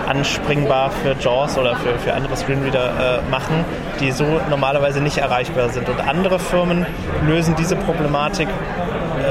anspringbar für JAWS oder für, für andere Screenreader äh, machen, die so normalerweise nicht erreichbar sind. Und andere Firmen lösen diese Problematik,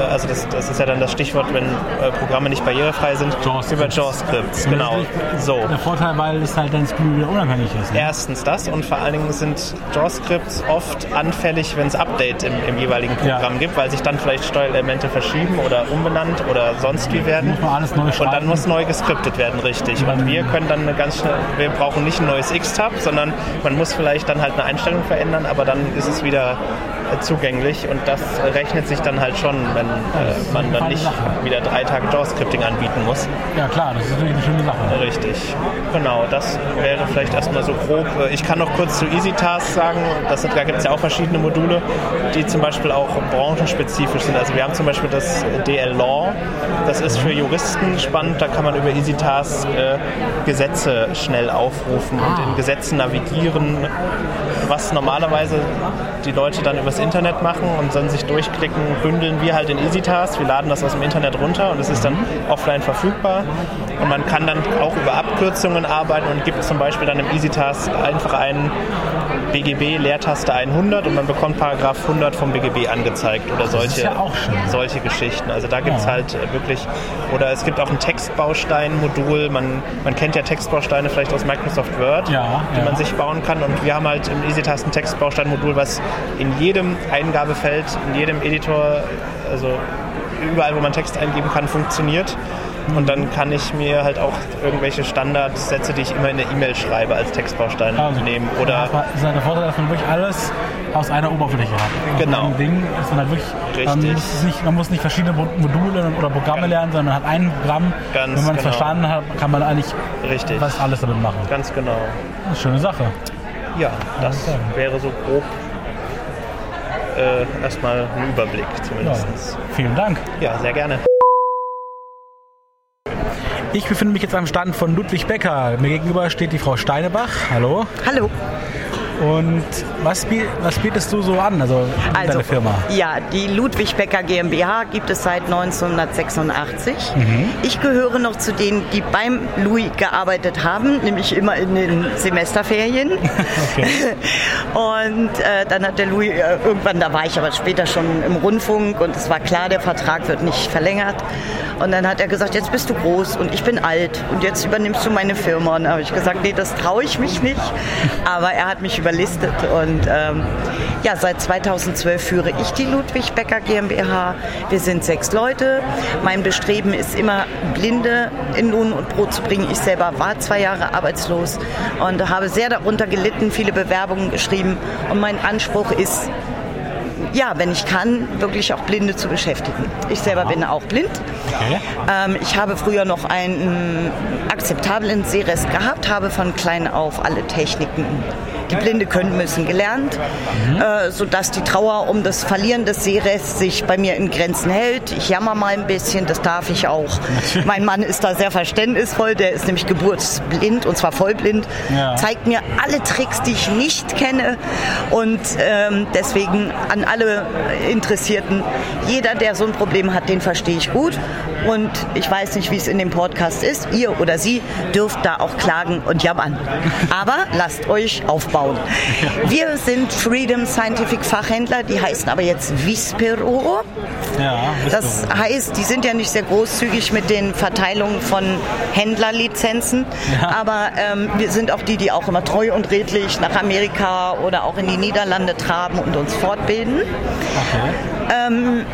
also das, das ist ja dann das Stichwort, wenn äh, Programme nicht barrierefrei sind, über JAWS-Scripts. Genau. So. Der Vorteil, weil es halt dein Screen wieder unabhängig ist. Ne? Erstens das und vor allen Dingen sind JAWS-Scripts oft anfällig, wenn es Update im, im jeweiligen Programm gibt, weil sich dann vielleicht Steuerelemente verschieben oder umbenannt oder sonst wie werden. Muss man alles neu Und dann schreiben. muss neu geskriptet werden, richtig. Und wir können dann eine ganz schnell, wir brauchen nicht ein neues X-Tab, sondern man muss vielleicht dann halt eine Einstellung verändern, aber dann ist es wieder äh, zugänglich und das rechnet sich dann halt schon, wenn äh, man dann nicht wieder drei Tage JAWS-Scripting anbieten muss. Ja klar, das ist natürlich eine schöne Sache. Richtig. Genau, das wäre vielleicht erstmal so grob. Ich kann noch kurz zu EasyTask sagen, das, da gibt es ja auch verschiedene Module, die zum Beispiel auch branchenspezifisch sind. Also wir haben zum Beispiel das DL Law, das ist für Juristen spannend, da kann man über EasyTask äh, Gesetze schnell aufrufen und in Gesetzen navigieren, was normalerweise die Leute dann übers Internet machen und dann sich durchklicken, bündeln wir halt in EasyTask. Wir laden das aus dem Internet runter und es ist dann offline verfügbar. Und man kann dann auch über Abkürzungen arbeiten und gibt zum Beispiel dann im EasyTask einfach einen BGB Leertaste 100 und man bekommt Paragraph 100 vom BGB angezeigt oder ist solche, ja solche Geschichten. Also da gibt es Ja. halt äh, wirklich, oder es gibt auch ein Textbaustein-Modul. Man, man kennt ja Textbausteine vielleicht aus Microsoft Word, Ja, die man sich bauen kann. Und wir haben halt im EasyTask ein Textbaustein-Modul, was in jedem Eingabefeld, in jedem Editor, also überall, wo man Text eingeben kann, funktioniert. Und dann kann ich mir halt auch irgendwelche Standardsätze, die ich immer in der E-Mail schreibe, als Textbaustein Also, nehmen. Oder Das ist halt der Vorteil, dass man wirklich alles aus einer Oberfläche hat. Genau. Auf einem Ding ist man halt wirklich, man Richtig. muss, es nicht, man muss nicht verschiedene Mo- Module oder Programme lernen, sondern man hat ein Programm. Ganz Wenn man es genau. verstanden hat, kann man eigentlich Richtig. fast alles damit machen. ganz genau. Eine schöne Sache. Ja, das wäre so grob äh, erstmal ein Überblick zumindest. Vielen Dank. Ja, sehr gerne. Ich befinde mich jetzt am Stand von Ludwig Becker. Mir gegenüber steht die Frau Steinebach. Hallo. Hallo. Und was, was bietest du so an, also, Also, deine Firma? Ja, die Ludwig Becker GmbH gibt es seit 1986. Mhm. Ich gehöre noch zu denen, die beim Louis gearbeitet haben, nämlich immer in den Semesterferien. Und äh, dann hat der Louis äh, irgendwann, da war ich aber später schon im Rundfunk und es war klar, der Vertrag wird nicht verlängert. Und dann hat er gesagt, jetzt bist du groß und ich bin alt und jetzt übernimmst du meine Firma. Und da habe ich gesagt, nee, das traue ich mich nicht. Aber er hat mich überlistet und ähm, ja, seit 2012 führe ich die Ludwig Becker GmbH. Wir sind sechs Leute. Mein Bestreben ist immer, Blinde in Lohn und Brot zu bringen. Ich selber war zwei Jahre arbeitslos und habe sehr darunter gelitten, viele Bewerbungen geschrieben. Und mein Anspruch ist, ja, wenn ich kann, wirklich auch Blinde zu beschäftigen. Ich selber bin auch blind. Ähm, ich habe früher noch einen akzeptablen Sehrest gehabt, habe von klein auf alle Techniken, die Blinde können müssen, gelernt, äh, sodass die Trauer um das Verlieren des Sehrests sich bei mir in Grenzen hält. Ich jammer mal ein bisschen, das darf ich auch. Mein Mann ist da sehr verständnisvoll, der ist nämlich geburtsblind und zwar vollblind, Ja. zeigt mir alle Tricks, die ich nicht kenne und ähm, deswegen an alle Interessierten, jeder, der so ein Problem hat, den verstehe ich gut und ich weiß nicht, wie es in dem Podcast ist. Ihr oder sie dürft da auch klagen und jammern. Aber lasst euch aufbauen. Wir sind Freedom Scientific Fachhändler, die heißen aber jetzt Vispero. Ja, Das heißt, die sind ja nicht sehr großzügig mit den Verteilungen von Händlerlizenzen, aber ähm, wir sind auch die, die auch immer treu und redlich nach Amerika oder auch in die Niederlande traben und uns fortbilden. Ähm,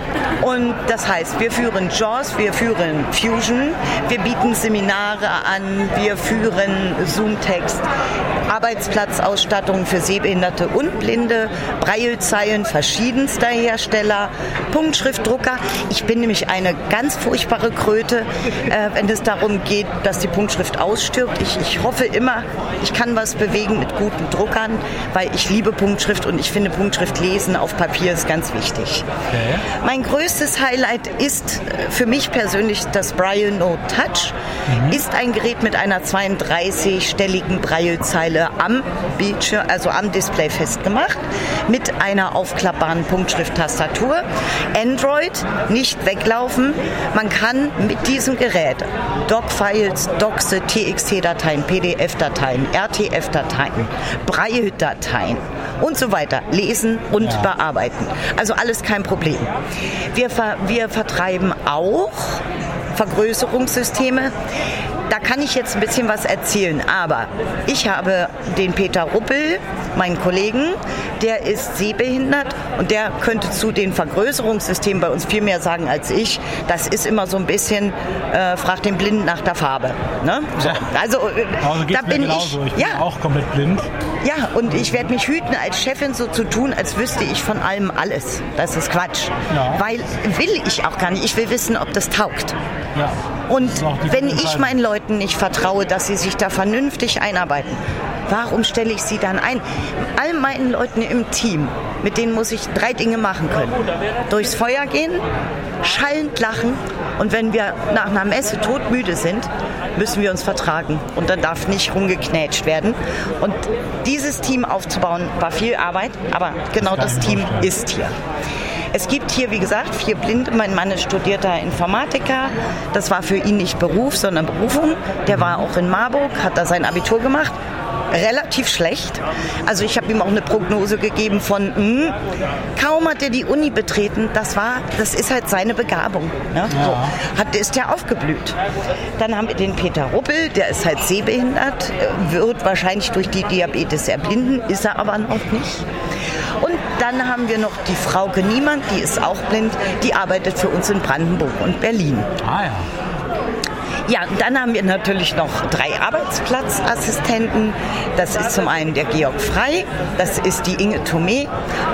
und das heißt, wir führen JAWS, wir führen Fusion, wir bieten Seminare an, wir führen Zoom-Text, Arbeitsplatzausstattung für Sehbehinderte und Blinde, Braillezeilen verschiedenster Hersteller, Punktschriftdrucker. Ich bin nämlich eine ganz furchtbare Kröte, äh, wenn es darum geht, dass die Punktschrift ausstirbt. Ich, ich hoffe immer, ich kann was bewegen mit guten Druckern, weil ich liebe Punktschrift und ich finde Punktschrift lesen auf Papier ist ganz wichtig. Mein größtes Highlight ist äh, für mich persönlich das Braille No Touch. Ist ein Gerät mit einer 32-stelligen Braillezeile am Bildschirm, also am Display festgemacht, mit einer aufklappbaren Punktschrift-Tastatur. Android, nicht weglaufen. Man kann mit diesem Gerät Doc-Files, Doxe, TXT-Dateien, PDF-Dateien, RTF-Dateien, Braille-Dateien und so weiter lesen und bearbeiten. Also alles kein Problem. Wir, ver wir vertreiben auch Vergrößerungssysteme. Da kann ich jetzt ein bisschen was erzählen, aber ich habe den Peter Ruppel, meinen Kollegen, der ist sehbehindert und der könnte zu den Vergrößerungssystemen bei uns viel mehr sagen als ich. Das ist immer so ein bisschen, äh, frag den Blinden nach der Farbe. Ne? So. Also Also da bin ich, genauso. Ich bin ja, auch komplett blind. ja, und ich werde mich hüten, als Chefin so zu tun, als wüsste ich von allem alles. Das ist Quatsch. Ja. Weil will ich auch gar nicht. Ich will wissen, ob das taugt. Ja. Und wenn ich meinen Leuten nicht vertraue, dass sie sich da vernünftig einarbeiten, warum stelle ich sie dann ein? All meinen Leuten im Team, mit denen muss ich drei Dinge machen können. Durchs Feuer gehen, schallend lachen und wenn wir nach einer Messe todmüde sind, müssen wir uns vertragen und dann darf nicht rumgeknätscht werden. Und dieses Team aufzubauen war viel Arbeit, aber genau das Team ist hier. Es gibt hier, wie gesagt, vier Blinde. Mein Mann ist studierter Informatiker. Das war für ihn nicht Beruf, sondern Berufung. Der war auch in Marburg, hat da sein Abitur gemacht. Relativ schlecht. Also ich habe ihm auch eine Prognose gegeben von, hm, kaum hat er die Uni betreten, das war, das ist halt seine Begabung. Ne? So, hat, ist der aufgeblüht. Dann haben wir den Peter Ruppel, der ist halt sehbehindert, wird wahrscheinlich durch die Diabetes erblinden, ist er aber noch nicht. Und dann haben wir noch die Frauke Niemand, die ist auch blind, die arbeitet für uns in Brandenburg und Berlin. Ah ja. Ja, dann haben wir natürlich noch drei Arbeitsplatzassistenten. Das ist zum einen der Georg Frei, das ist die Inge Thomé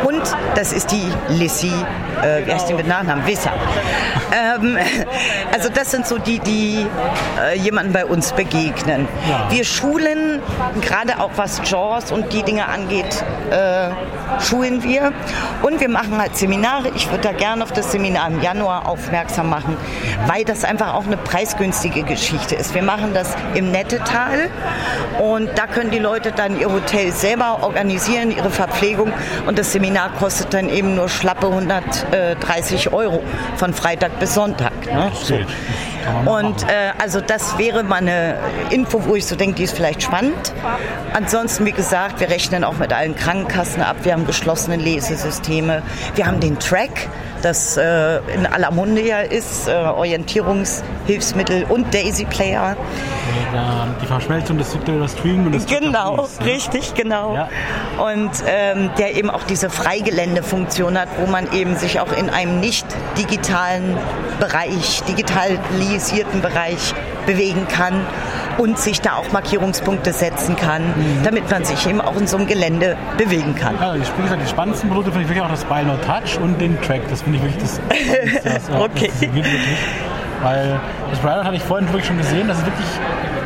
und das ist die Lissy, äh, wie heißt die mit Nachnamen? Wisser. Ähm, also das sind so die, die äh, jemanden bei uns begegnen. Wir schulen, gerade auch was Jaws und die Dinge angeht, äh, schulen wir. Und wir machen halt Seminare. Ich würde da gerne auf das Seminar im Januar aufmerksam machen, weil das einfach auch eine preisgünstige Geschichte ist. Wir machen das im Nettetal und da können die Leute dann ihr Hotel selber organisieren, ihre Verpflegung und das Seminar kostet dann eben nur schlappe 130 Euro von Freitag bis Sonntag. Ne? So. Und äh, also das wäre mal eine Info, wo ich so denke, die ist vielleicht spannend. Ansonsten, wie gesagt, wir rechnen auch mit allen Krankenkassen ab. Wir haben geschlossene Lesesysteme. Wir haben den Track, das äh, in aller Munde ja ist, äh, Orientierungshilfsmittel und Daisy Player. Ja, die Verschmelzung des Victoria Stream und des Genau, Trapeze, ne? richtig, genau. Und ähm, der eben auch diese Freigeländefunktion hat, wo man eben sich auch in einem nicht digitalen Bereich, digitalisierten Bereich bewegen kann und sich da auch Markierungspunkte setzen kann, damit man sich eben auch in so einem Gelände bewegen kann. Ja, ich wie gesagt, die spannendsten Produkte finde ich wirklich auch das Buy No Touch und den Track. Das finde ich wirklich das. das, das Okay. Das wirklich. Weil das Bridal hatte ich vorhin wirklich schon gesehen, das ist wirklich,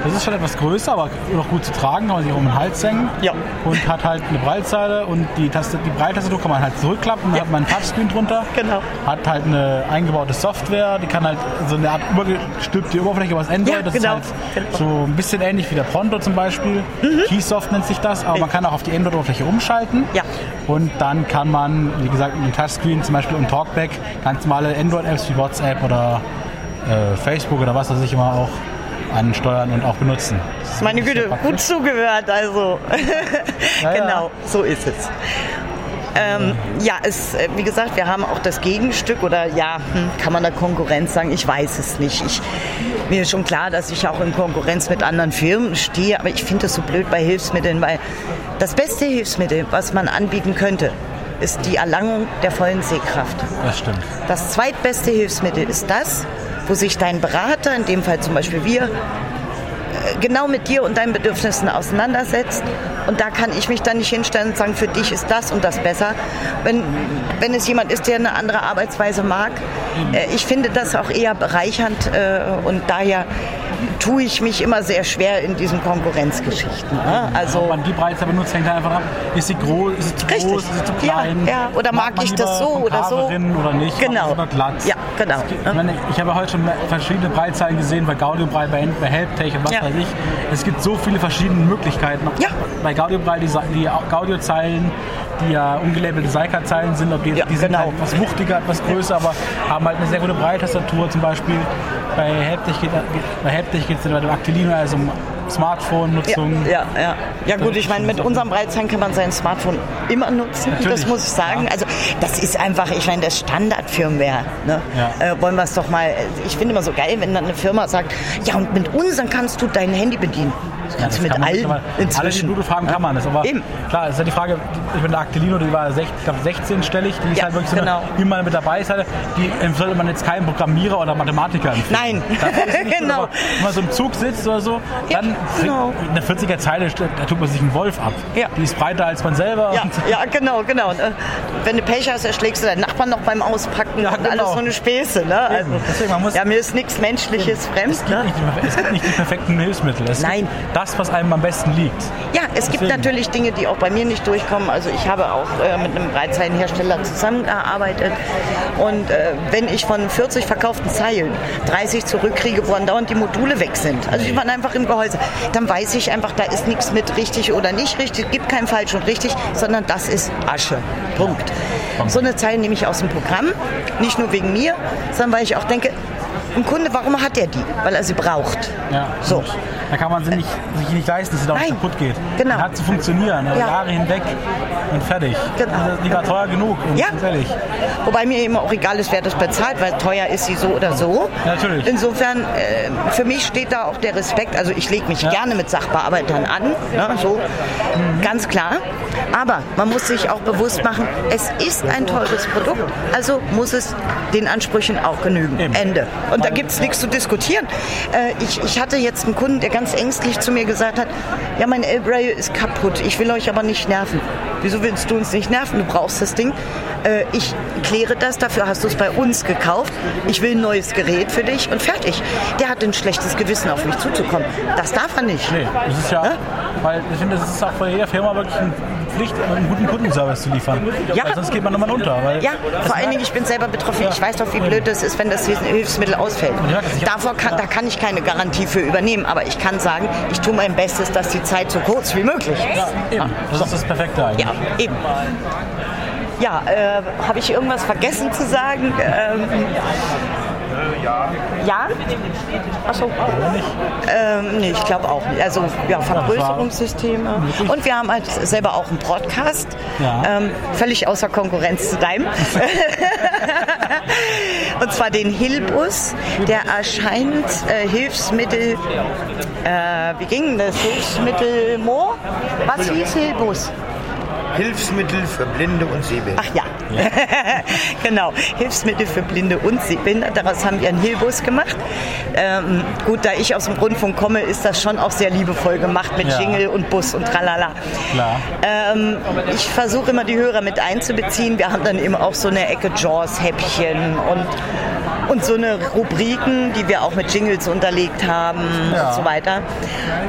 das ist schon etwas größer, aber noch gut zu tragen, kann man sich um den Hals hängen. Ja. Und hat halt eine Breitseite und die, Taste, die Breiltastatur kann man halt zurückklappen, dann hat man ein Touchscreen drunter. Genau. Hat halt eine eingebaute Software, die kann halt so eine Art übergestülpte Oberfläche über das Android. Ja, das genau. ist halt so ein bisschen ähnlich wie der Pronto zum Beispiel. Mhm. Keysoft nennt sich das, aber man kann auch auf die Android-Oberfläche umschalten. Ja. Und dann kann man, wie gesagt, mit dem Touchscreen zum Beispiel und Talkback ganz normale Android-Apps wie WhatsApp oder äh, Facebook oder was weiß ich immer auch ansteuern und auch benutzen. Das Meine Güte, gut zugehört, also. Ja, ja. genau, so ist es. Ähm, ja, es, äh, wie gesagt, wir haben auch das Gegenstück oder ja, hm, kann man da Konkurrenz sagen? Ich weiß es nicht. Ich, mir ist schon klar, dass ich auch in Konkurrenz mit anderen Firmen stehe, aber ich finde das so blöd bei Hilfsmitteln, weil das beste Hilfsmittel, was man anbieten könnte, ist die Erlangung der vollen Sehkraft. Das stimmt. Das zweitbeste Hilfsmittel ist das, wo sich dein Berater, in dem Fall zum Beispiel wir, genau mit dir und deinen Bedürfnissen auseinandersetzt. Und da kann ich mich dann nicht hinstellen und sagen, für dich ist das und das besser. Wenn, wenn es jemand ist, der eine andere Arbeitsweise mag, äh, ich finde das auch eher bereichernd äh, und daher tue ich mich immer sehr schwer in diesen Konkurrenzgeschichten. Ne? Also Ob man die Breite benutzt, hängt einfach ab, ist sie groß, ist sie zu Richtig. groß, ist sie zu Ja, klein? ja. Oder mag man ich das so oder so? Oder nicht? Genau. Glatt? Ja, genau. Es gibt- Ich, meine, ich habe heute schon verschiedene Breitzahlen gesehen, bei Gaudiobrei, bei, bei Helptech und was Ja. Weiß ich. Es gibt so viele verschiedene Möglichkeiten. Ja. Bei Gaudiobrei, die, die Gaudiozeilen, die ja ungelabelte Seika-Zeilen sind, ob die, die sind genau. halt etwas wuchtiger, etwas größer, aber haben halt eine sehr gute Breitastatur zum Beispiel. Bei Helptech geht bei es bei dem Actilino also um Smartphone-Nutzung. Ja, ja. Ja gut, ich meine, mit unserem Breitzeichen kann man sein Smartphone immer nutzen. Natürlich, Das muss ich sagen. Also das ist einfach, ich meine, das Standardfirmware. Ne? Äh, wollen wir es doch mal. Ich finde immer so geil, wenn dann eine Firma sagt, ja und mit unseren kannst du dein Handy bedienen. Das kannst du mit kann man allen nicht, Alle haben, kann man das. Aber Eben. klar, ist ja die Frage, ich bin der Actilino, die war sech- ich glaube 16-stellig, die ist Ja, halt wirklich so genau. eine, immer mit dabei ist. Halt, die sollte man jetzt keinen Programmierer oder Mathematiker empfehlen. Nein, es nicht gut, genau. aber Wenn man so im Zug sitzt oder so, dann genau. in der 40er Zeile, da tut man sich einen Wolf ab. Die ist breiter als man selber. Ja, Und- ja, genau, genau. Und, äh, wenn du Pech hast, erschlägst du deinen Nachbarn noch beim Auspacken und alles genau. so eine Späße. Ne? Also, Deswegen, man muss- ja, mir ist nichts Menschliches fremd. Ne? Es gibt nicht die perfekten Hilfsmittel. Es Nein. Gibt das, was einem am besten liegt. Ja, es gibt Deswegen. natürlich Dinge, die auch bei mir nicht durchkommen. Also ich habe auch äh, mit einem Breitzeilenhersteller zusammengearbeitet. Und äh, wenn ich von 40 verkauften Zeilen 30 zurückkriege, wo andauernd die Module weg sind, also die waren einfach im Gehäuse, dann weiß ich einfach, da ist nichts mit richtig oder nicht richtig, es gibt kein falsch und richtig, sondern das ist Asche. Punkt. So eine Zeile nehme ich aus dem Programm, nicht nur wegen mir, sondern weil ich auch denke, ein Kunde, warum hat er die? Weil er sie braucht. Ja. So. da kann man sie nicht, sich nicht leisten, dass sie da kaputt geht. Genau. Hat zu funktionieren, also Ja. Jahre hinweg und fertig. Genau. Also, die war teuer genug, und Ja. ehrlich. Wobei mir eben auch egal ist, wer das bezahlt, weil teuer ist sie so oder so. Ja, natürlich. Insofern, äh, für mich steht da auch der Respekt. Also ich lege mich gerne mit Sachbearbeitern an, ne, so ganz klar. Aber man muss sich auch bewusst machen, es ist ein teures Produkt, also muss es den Ansprüchen auch genügen. Ende. Und da gibt es nichts zu diskutieren. Äh, ich, ich hatte jetzt einen Kunden, der ganz ängstlich zu mir gesagt hat, ja, mein Elbrail ist kaputt, ich will euch aber nicht nerven. Wieso willst du uns nicht nerven? Du brauchst das Ding. Äh, ich kläre das, dafür hast du es bei uns gekauft. Ich will ein neues Gerät für dich und fertig. Der hat ein schlechtes Gewissen, auf mich zuzukommen. Das darf er nicht. Nee, das ist ja, weil ich finde, das ist auch bei jeder Firma wirklich eine Pflicht, einen guten Kundenservice zu liefern. Ja. Weil sonst geht man nochmal unter. Ja, vor allen Dingen, ich bin selber betroffen. Ich weiß doch, wie blöd das ist, wenn das Hilfsmittel ausfällt. Davor kann, da kann ich keine Garantie für übernehmen, aber ich kann sagen, ich tue mein Bestes, dass die Zeit so kurz wie möglich ist. Ja, eben. Das ist das Perfekte eigentlich. Ja, eben. Ja, äh, habe ich irgendwas vergessen zu sagen? Ähm, ja? Achso. Ähm, nee, ich glaube auch nicht. Also ja, Vergrößerungssysteme. Und wir haben halt selber auch einen Podcast. Ja. Ähm, völlig außer Konkurrenz zu deinem. Und zwar den Hilbus. Der erscheint äh, Hilfsmittel. Äh, wie ging das? Hilfsmittel Mo? Was hieß Hilbus? Hilfsmittel für Blinde und Sehbehinderte. Ach ja, genau. Hilfsmittel für Blinde und Sehbehinderte. Daraus haben wir einen Hilbus gemacht. Ähm, gut, da ich aus dem Rundfunk komme, ist das schon auch sehr liebevoll gemacht mit Ja. Jingle und Bus und tralala. Klar. Ähm, ich versuche immer die Hörer mit einzubeziehen. Wir haben dann eben auch so eine Ecke Jaws-Häppchen und, und so eine Rubriken, die wir auch mit Jingles unterlegt haben Ja. und so weiter.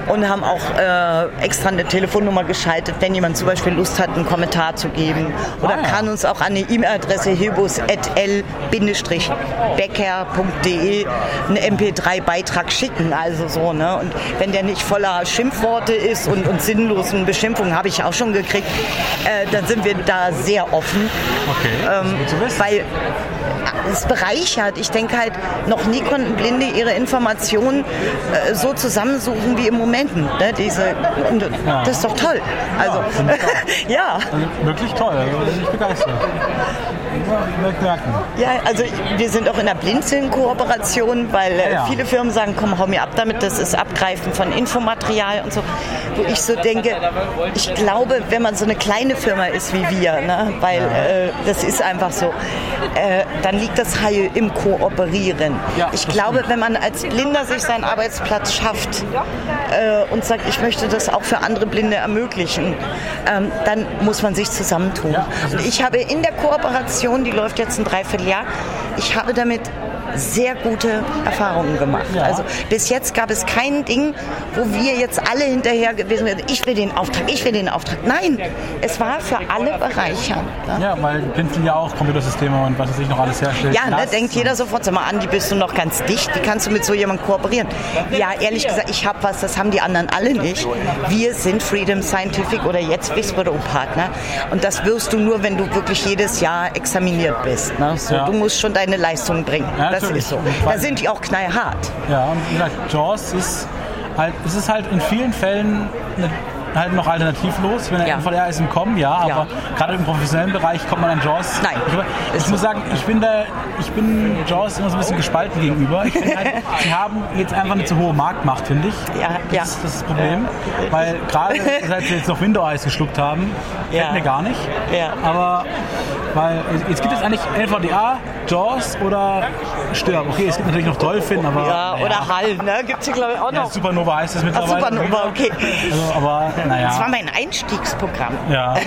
Und haben auch äh, extra eine Telefonnummer geschaltet, wenn jemand zum Beispiel Lust hat, einen Kommentar zu geben. Oder Ah, ja. kann uns auch an die E-Mail-Adresse hilbus.l-becker.de einen MP3-Beitrag schicken. Also so, ne? Und wenn der nicht voller Schimpfworte ist und, und sinnlosen Beschimpfungen, habe ich auch schon gekriegt, äh, dann sind wir da sehr offen. Okay, Ähm, weil es bereichert. Ich denke halt, noch nie konnten Blinde ihre Informationen äh, so zusammensuchen wie im Moment. Ne? Diese, Ja. Das ist doch toll. Also, ja. Also, wirklich toll, also bin ich begeistert. Ja, also wir sind auch in der Blinzeln-Kooperation, weil äh, Ja. viele Firmen sagen, komm, hau mir ab damit, das ist Abgreifen von Infomaterial und so. Wo ich so denke, ich glaube, wenn man so eine kleine Firma ist wie wir, ne, weil äh, das ist einfach so, äh, dann liegt das Heil im Kooperieren. Ja, ich glaube, stimmt. wenn man als Blinder sich seinen Arbeitsplatz schafft äh, und sagt, ich möchte das auch für andere Blinde ermöglichen, ähm, dann muss man sich zusammentun. Und ich habe in der Kooperation, die läuft jetzt ein Dreivierteljahr, ich habe damit sehr gute Erfahrungen gemacht. Ja. Also bis jetzt gab es kein Ding, wo wir jetzt alle hinterher gewesen wären, ich will den Auftrag, ich will den Auftrag. Nein, es war für alle bereichernd. Ne? Ja, weil Blinzeln ja auch Computersysteme und was weiß ich noch alles herstellt. Ja, ne, denkt jeder sofort, sag mal, Andi, bist du noch ganz dicht? Wie kannst du mit so jemandem kooperieren? Ja, ehrlich gesagt, ich habe was, das haben die anderen alle nicht. Wir sind Freedom Scientific oder jetzt Whisperow-Partner. Und das wirst du nur, wenn du wirklich jedes Jahr examiniert bist. Ne? So, Ja. Du musst schon deine Leistung bringen. Ja, das natürlich. ist so. Da sind die auch knallhart. Ja, und wie gesagt, Jaws ist halt, es ist halt in vielen Fällen eine, halt noch alternativlos. Wenn der Ja. NVDA ist im Kommen, ja, aber gerade im professionellen Bereich kommt man an Jaws. Nein. Ich, ich muss sagen, ich bin da, ich bin Jaws immer so ein bisschen gespalten gegenüber. Ich finde halt, sie haben jetzt einfach eine zu hohe Marktmacht, finde ich. Ja, ja. Das, ist, das ist das Problem. Weil gerade seit sie jetzt noch Window Eyes geschluckt haben, Ja. fällt mir gar nicht. Ja. Aber weil jetzt gibt es eigentlich NVDA, Jaws oder Stirb. Okay, es gibt natürlich noch Dolphin, aber. Ja, oder Hall, ne? Gibt es hier, glaube ich, auch Ja, noch. Supernova heißt es Ach, mittlerweile. Supernova, okay. Also, aber naja. Das war mein Einstiegsprogramm. Ja.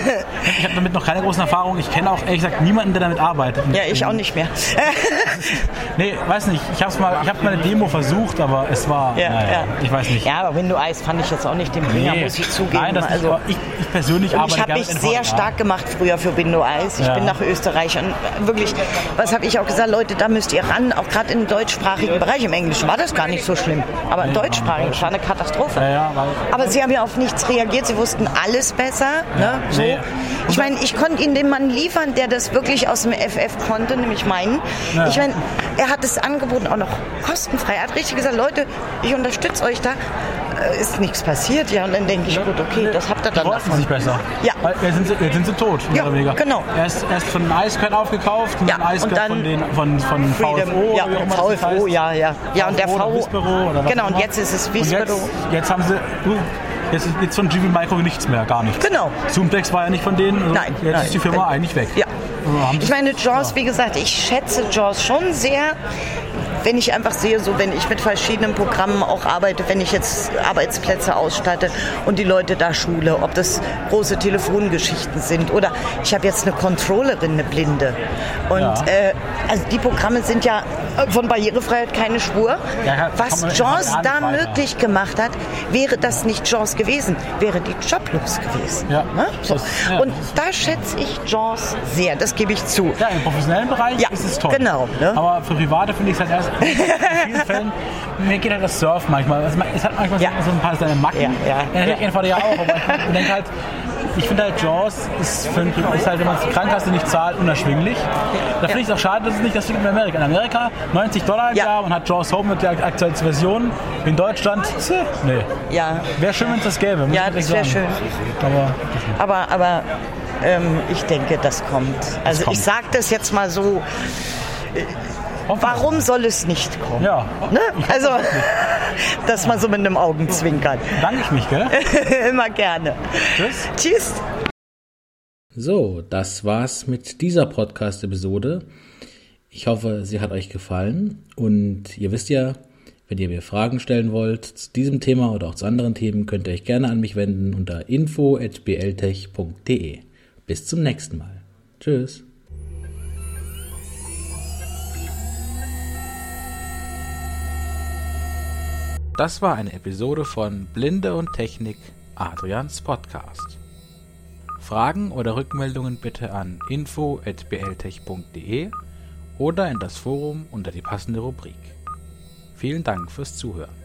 Ich habe damit noch keine großen Erfahrungen. Ich kenne auch ehrlich gesagt niemanden, der damit arbeitet. Ja, ich auch nicht mehr. Nee, weiß nicht. Ich habe mal, ich habe mal eine Demo versucht, aber es war. Ja, naja, ja. Ich weiß nicht. Ja, aber Window Eyes fand ich jetzt auch nicht den Bringer, muss ich zugeben. Nein, das also, ich, ich persönlich arbeite ich habe mich sehr NVDA. stark gemacht früher für Window Eyes. Ich Ja. bin nach Österreich und wirklich, was habe ich auch gesagt, Leute, da müsst ihr ran, auch gerade im deutschsprachigen Bereich. Im Englischen war das gar nicht so schlimm, aber im deutschsprachigen war eine Katastrophe. Aber sie haben ja auf nichts reagiert. Reagiert. Sie wussten alles besser. Ne? So. Ich meine, ich konnte Ihnen den Mann liefern, der das wirklich aus dem FF konnte, nämlich meinen. Ich meine, er hat es angeboten, auch noch kostenfrei. Er hat richtig gesagt, Leute, ich unterstütze euch da. Äh, Ist nichts passiert, ja. Und dann denke ich, gut, okay, das habt ihr dann Die davon. sich besser. Ja. Weil jetzt sind sie, jetzt sind sie tot, Ja, genau. Erst, erst von Icecard aufgekauft Ja, Icecard und dann von, den, von, von Freedom, VFO. ja, immer das VFO, heißt. ja, ja. Ja, und der VFO oder V- Wispero oder was genau, und jetzt ist es Wispero. Jetzt, jetzt haben sie, jetzt ist jetzt von GV Micro nichts mehr, gar nichts. Genau. Zoomtex war ja nicht von denen. also Nein, Jetzt nein. ist die Firma eigentlich weg. Ja. Ich meine, Jaws, wie gesagt, ich schätze Jaws schon sehr, wenn ich einfach sehe, so wenn ich mit verschiedenen Programmen auch arbeite, wenn ich jetzt Arbeitsplätze ausstatte und die Leute da schule, ob das große Telefongeschichten sind oder ich habe jetzt eine Controllerin, eine Blinde. Und Ja. äh, also die Programme sind ja von Barrierefreiheit keine Spur. Ja, Was Jaws da möglich gemacht hat, wäre das nicht Jaws gewesen, wäre die joblos gewesen. Ja. Ne? So. Das- Und da schätze ich Jaws sehr, das gebe ich zu. Ja, im professionellen Bereich ist es toll. genau, ne? Aber für Private finde ich es halt erst in vielen Fällen, mir geht halt das Surf manchmal. Also, es hat manchmal so ein paar seine Macken. Ja, ja, ja, ja. NVD ja auch, aber ich denke halt, ich finde halt Jaws ist, für einen, ist halt, wenn man die Krankenkasse nicht zahlt, unerschwinglich. Da finde ich es auch schade, dass es nicht das in Amerika. In Amerika 90 Dollar im Jahr und hat Jaws Home mit der aktuellen Version. In Deutschland, nee. Ja. Wäre schön, wenn es das gäbe. Ja, ich das wäre schön. Aber Aber, aber ähm, ich denke, das kommt. Also kommt. ich sage das jetzt mal so. Warum soll es nicht kommen? Ja. Ne? Also, das mal so mit einem Augenzwinkern. Danke ich mich, gell? Immer gerne. Tschüss. Tschüss. So, das war's mit dieser Podcast-Episode. Ich hoffe, sie hat euch gefallen und ihr wisst ja, wenn ihr mir Fragen stellen wollt zu diesem Thema oder auch zu anderen Themen, könnt ihr euch gerne an mich wenden unter info@bltech.de. Bis zum nächsten Mal. Tschüss. Das war eine Episode von Blinde und Technik Adrians Podcast. Fragen oder Rückmeldungen bitte an info@bltech.de oder in das Forum unter die passende Rubrik. Vielen Dank fürs Zuhören.